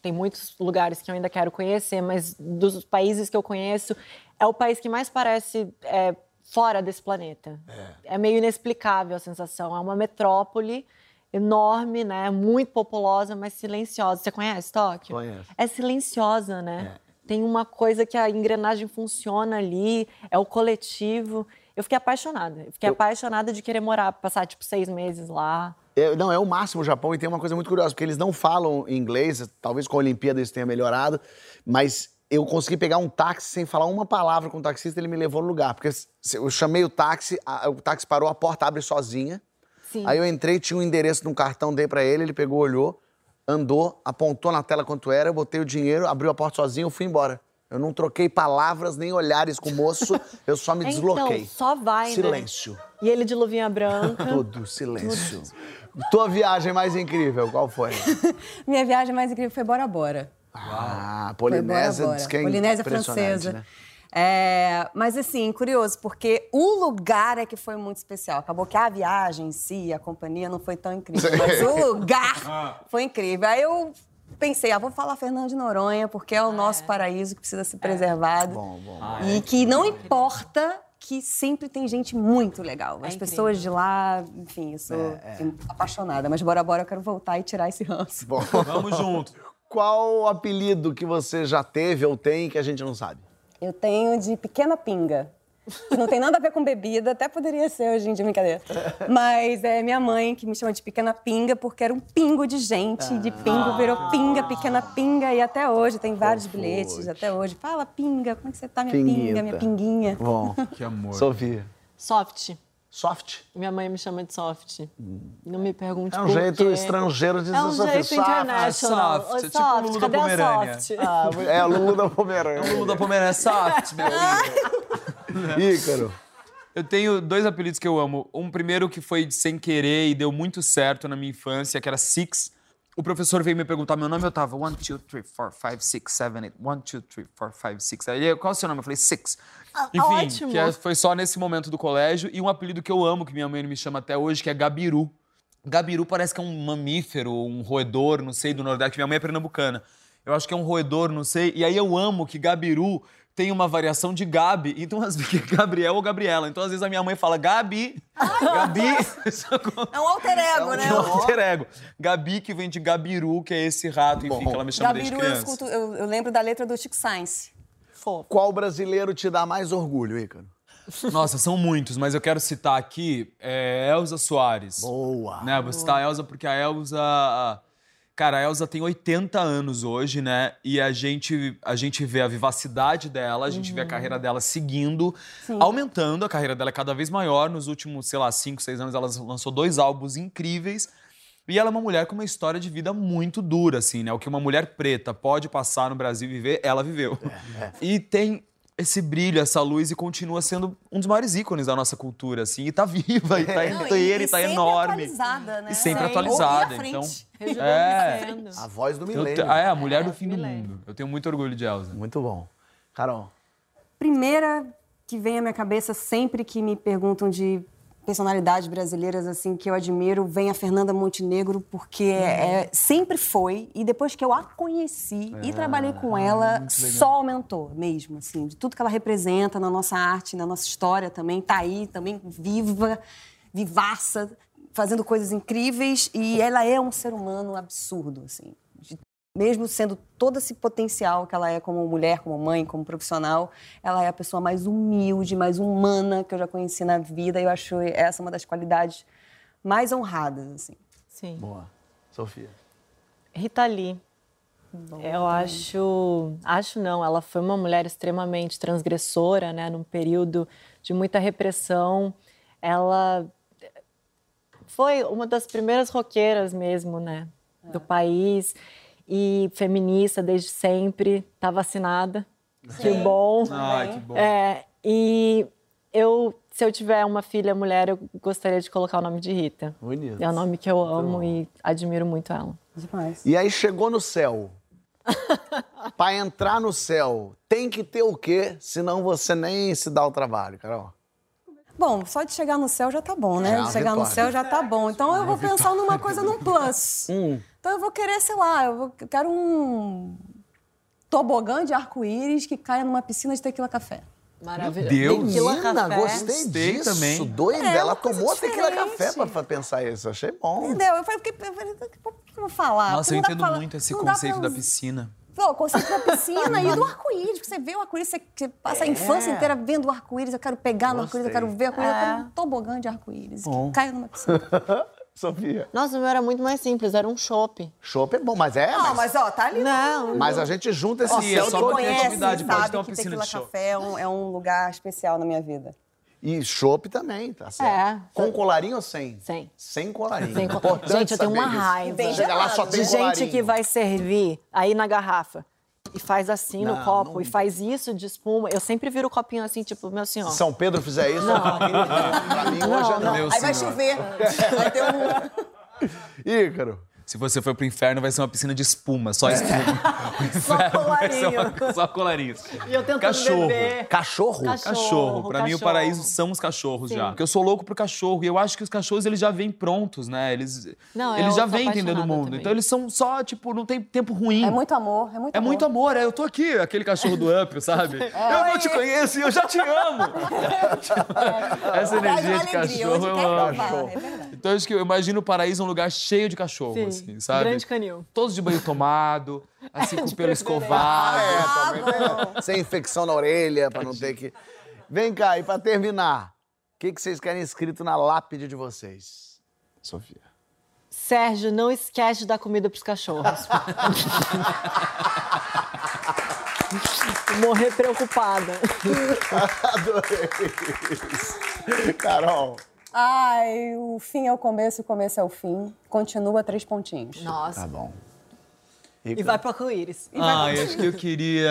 S4: tem muitos lugares que eu ainda quero conhecer, mas dos países que eu conheço, é o país que mais parece é, fora desse planeta. É. meio inexplicável a sensação. É uma metrópole enorme, né? Muito populosa, mas silenciosa. Você conhece Tóquio?
S1: Conheço.
S4: É silenciosa, né? Tem uma coisa que a engrenagem funciona ali, é o coletivo. Eu fiquei apaixonada. Eu fiquei apaixonada de querer morar, passar tipo seis meses lá.
S1: É, não, é o máximo o Japão e tem uma coisa muito curiosa, porque eles não falam inglês, talvez com a Olimpíada isso tenha melhorado, mas eu consegui pegar um táxi sem falar uma palavra com o taxista, ele me levou no lugar. Porque eu chamei o táxi, a- o táxi parou, a porta abre sozinha.
S4: Sim.
S1: Aí eu entrei, tinha um endereço de um cartão, dei pra ele, ele pegou, olhou, andou, apontou na tela quanto era, eu botei o dinheiro, abriu a porta sozinho, eu fui embora. Eu não troquei palavras nem olhares com o moço, eu só me <laughs> desloquei.
S4: Então, só vai,
S1: Silêncio.
S4: né? E ele de luvinha branca.
S1: Tudo, silêncio. Tua viagem mais incrível, qual foi? <laughs>
S3: Minha viagem mais incrível foi Bora Bora.
S1: Ah, Polinésia diz que é
S3: Polinésia francesa.
S1: né?
S3: É, mas assim, curioso, porque o lugar é que foi muito especial. Acabou que a viagem em si, a companhia não foi tão incrível, mas o <laughs> lugar foi incrível. Aí eu pensei, ah, vou falar Fernando de Noronha, porque é o nosso paraíso que precisa ser preservado.
S1: Bom, bom.
S3: E que não importa que sempre tem gente muito legal. As
S4: incrível.
S3: pessoas de lá, enfim, eu sou apaixonada. Mas bora, bora, eu quero voltar e tirar esse ranço.
S1: Bom,
S2: Vamos junto.
S1: Qual o apelido que você já teve ou tem que a gente não sabe?
S3: Eu tenho de pequena pinga. Que não tem nada a ver com bebida, até poderia ser hoje em dia, brincadeira. Mas é minha mãe que me chama de pequena pinga, porque era um pingo de gente. De pingo virou pinga, pequena pinga. E até hoje tem vários bilhetes, até hoje. Fala, pinga, como é que você tá, minha
S1: Pinguita.
S3: pinga, minha pinguinha?
S1: Bom,
S2: Que amor.
S1: Sofia.
S4: Soft.
S1: Soft?
S4: Minha mãe me chama de soft. Não me pergunte
S1: É um jeito
S4: quê.
S1: estrangeiro de
S4: É um
S1: dizer
S4: jeito international.
S2: soft,
S4: Oi,
S2: é tipo
S4: soft,
S2: o Lulu da
S4: cadê a
S2: Pomerânia.
S4: soft?
S1: Ah, é o Lulu da Pomerânia.
S2: O Lulu da Pomerânia é soft, meu amigo. <laughs>
S1: Ícaro.
S2: Eu tenho dois apelidos que eu amo. Um primeiro que foi sem querer e deu muito certo na minha infância, que era Six. O professor veio me perguntar meu nome, eu tava 1, 2, 3, 4, 5, 6, 7, 8. 1, 2, 3, 4, 5, 6. Aí ele, qual é o seu nome? Eu falei, Six. Enfim,
S4: ótimo.
S2: que é- foi só nesse momento do colégio. E um apelido que eu amo, que minha mãe me chama até hoje, que é Gabiru. Gabiru parece que é um mamífero, um roedor, não sei, do Nordeste. Minha mãe é pernambucana. Eu acho que é um roedor, não sei. E aí eu amo que Gabiru tem uma variação de Gabi. Então, às vezes, <laughs> Gabriel ou Gabriela. Então, às vezes, a minha mãe fala Gabi, Gabi. <laughs> <laughs>
S3: É um alter ego, né?
S2: É um alter ego. Gabi, que vem de Gabiru, que é esse rato, enfim,
S1: Bom.
S2: que ela me chama desde
S3: Gabiru, eu,
S2: criança.
S3: escuto, eu, eu lembro da letra do Chico Sainz.
S4: Fofo.
S1: Qual brasileiro te dá mais orgulho, Ícaro?
S2: Nossa, são muitos, mas eu quero citar aqui é, Elza Soares.
S1: Boa.
S2: Né, vou citar a Elza porque a Elza. Cara, a Elza tem 80 anos hoje, né? E a gente, a gente vê a vivacidade dela, a gente vê a carreira dela seguindo, aumentando. A carreira dela é cada vez maior. Nos últimos, sei lá, 5, 6 anos, ela lançou dois álbuns incríveis. E ela é uma mulher com uma história de vida muito dura, assim, né? O que uma mulher preta pode passar no Brasil e viver, ela viveu. E tem esse brilho, essa luz, e continua sendo um dos maiores ícones da nossa cultura, assim. E tá viva, e tá
S3: Não,
S2: inteira, e, tá
S3: sempre
S2: enorme.
S3: atualizada, né?
S2: E sempre
S4: Sempre.
S2: atualizada. Então,
S3: frente.
S2: é.
S1: A voz do milênio.
S2: ah, é a mulher do fim do
S4: milênio.
S2: mundo. Eu tenho muito orgulho de Elza.
S1: Muito bom. Carol.
S3: primeira que vem à minha cabeça sempre que me perguntam de personalidades brasileiras assim que eu admiro vem a Fernanda Montenegro porque é, é- sempre foi e depois que eu a conheci e trabalhei com ela só aumentou mesmo assim de tudo que ela representa na nossa arte na nossa história também tá aí também viva vivaça fazendo coisas incríveis e ela é um ser humano absurdo assim de mesmo sendo todo esse potencial que ela é como mulher, como mãe, como profissional, ela é a pessoa mais humilde, mais humana que eu já conheci na vida. E eu acho essa uma das qualidades mais honradas, assim.
S4: Sim.
S1: Boa. Sofia.
S4: Rita Lee. Eu acho, acho não, ela foi uma mulher extremamente transgressora, né, num período de muita repressão. Ela foi uma das primeiras roqueiras mesmo, né, do país e feminista desde sempre, tá vacinada. Que bom.
S2: Ai, que bom.
S4: É, e eu, se eu tiver uma filha mulher, eu gostaria de colocar o nome de Rita.
S1: Bonito.
S4: É um nome que eu amo e admiro muito ela.
S3: Demais.
S1: E aí chegou no céu. <laughs> pra entrar no céu, tem que ter o quê? Senão você nem se dá o trabalho, Carol.
S3: Bom, só de chegar no céu já tá bom, né?
S1: É
S3: de chegar no
S1: vitória.
S3: céu já tá bom. Então eu vou pensar numa coisa num plus.
S1: Hum. <laughs>
S3: Então eu vou querer, sei lá, eu, vou- eu quero um tobogã de arco-íris que caia numa piscina de tequila café.
S4: Maravilhoso.
S2: Deus.
S1: Menina,
S4: café.
S1: gostei disso.
S2: também.
S1: Doida,
S3: É,
S1: ela tomou tequila café pra, pensar isso. Achei bom.
S3: Entendeu? Eu falei, eu o que eu vou falar?
S2: Nossa, eu
S3: não pra
S2: entendo
S3: falar-
S2: muito esse conceito
S3: pra
S2: da piscina.
S3: Pô, o conceito da piscina e do <laughs> arco-íris. Você vê o arco-íris, você, passa a infância inteira vendo o arco-íris. Eu quero pegar no arco-íris, eu quero ver o arco-íris. Eu quero um tobogã de arco-íris caia numa piscina. <laughs>
S1: Sofia.
S4: Nossa, o meu era muito mais simples, era um chopp.
S1: Chopp é bom, mas é.
S3: Não,
S1: mas,
S3: mas ó, tá ali.
S4: Não,
S1: mas a gente junta esse
S2: é só
S1: todo.
S2: pra criatividade, pode
S3: sabe
S2: ter uma
S3: que
S2: piscina
S3: Tequila
S2: de.
S3: Café é um, é um lugar especial na minha vida.
S1: E chopp também, tá certo?
S4: É.
S1: Com colarinho ou sem?
S4: Sem.
S1: Sem colarinho.
S4: Sem co-
S1: Importante
S4: Gente, eu tenho uma raiva.
S3: Bem
S1: Chega lá, só tem
S4: de gente
S1: colarinho.
S4: que vai servir aí na garrafa e faz assim
S1: Não,
S4: no copo
S1: não-
S4: e faz isso de espuma. Eu sempre viro o copinho assim, tipo, meu senhor.
S1: Se São Pedro fizer isso,
S4: Não.
S1: pra mim hoje é não.
S2: Meu
S3: Aí vai chover. <laughs> Vai ter um.
S1: Ícaro.
S2: Se você for pro inferno, vai ser uma piscina de espuma, só espuma. <laughs> O inferno vai ser uma-
S4: colarinho. <laughs>
S2: só colarinhos.
S4: E eu tentando
S2: Cachorro.
S4: beber.
S1: Cachorro?
S4: Cachorro.
S2: Cachorro. Pra mim, o
S4: cachorro.
S2: paraíso são os cachorros
S4: Sim.
S2: já. Porque eu sou louco pro cachorro. E eu acho que os cachorros, eles já vêm prontos, né? Eles,
S4: Não,
S2: eles já vêm entendendo o mundo.
S4: também.
S2: Então, eles são só, tipo, não tem tempo ruim.
S3: É muito amor, é muito
S2: É
S3: amor.
S2: muito amor, é, eu tô aqui, aquele cachorro do Up, sabe? <laughs> Eu não te conheço e eu já te amo. Essa energia de
S3: uma alegria,
S2: cachorro
S3: que vá, é.
S2: Então acho que eu imagino o paraíso um lugar cheio de cachorro,
S4: Sim,
S2: assim, sabe?
S4: grande canil.
S2: Todos de banho tomado, <laughs> assim com o pelo escovado.
S1: É, também tem- Sem infecção na orelha, pra não ter que. Vem cá, e pra terminar, o que, que vocês querem escrito na lápide de vocês? Sofia.
S4: Sérgio, não esquece de dar comida pros cachorros. <laughs> Morrer preocupada. <laughs>
S1: Adorei isso. Carol.
S3: Ai, o fim é o começo e o começo é o fim. Continua três pontinhos.
S4: Nossa.
S1: Tá bom.
S4: E vai pro arco-íris.
S2: Ah, eu acho que eu queria.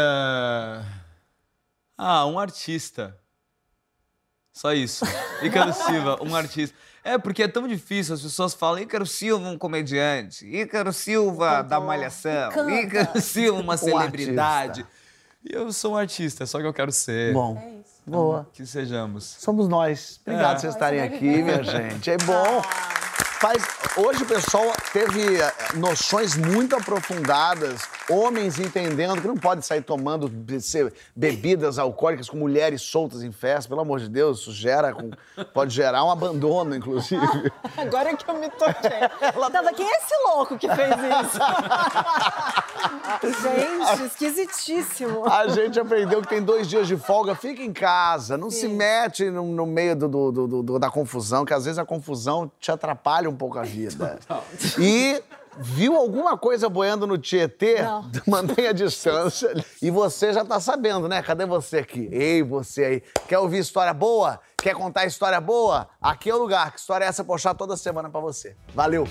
S2: Ah, um artista. Só isso. <laughs> Ícaro Silva, um artista. É, porque é tão difícil, as pessoas falam Ícaro Silva, um comediante, Ícaro Silva da Malhação,
S3: Canta.
S2: Ícaro Silva, uma celebridade.
S1: artista.
S2: E eu sou um artista, é só que eu quero ser.
S1: Bom. Boa.
S2: Que sejamos.
S1: Somos nós. Obrigado
S2: É.
S1: por vocês estarem aqui, minha gente. É bom. Faz... Hoje o pessoal teve eh, noções muito aprofundadas, homens entendendo que não pode sair tomando bebidas alcoólicas com mulheres soltas em festa, pelo amor de Deus, isso gera, com- pode gerar um abandono, inclusive. <laughs>
S4: Agora que eu me toquei. Ela tava, quem é esse louco que fez isso? <laughs> Gente, esquisitíssimo.
S1: A gente aprendeu que tem dois dias de folga, fica em casa, não se mete no, no meio do- do- do- do- da confusão, que às vezes a confusão te atrapalha um pouco a vida. E viu alguma coisa boiando no Tietê?
S4: Não. <laughs>
S1: Mantenha a distância. E você já tá sabendo, né? Cadê você aqui? Ei, você aí. Quer ouvir história boa? Quer contar história boa? Aqui é o lugar. Que história é essa? Poxar toda semana pra você. Valeu!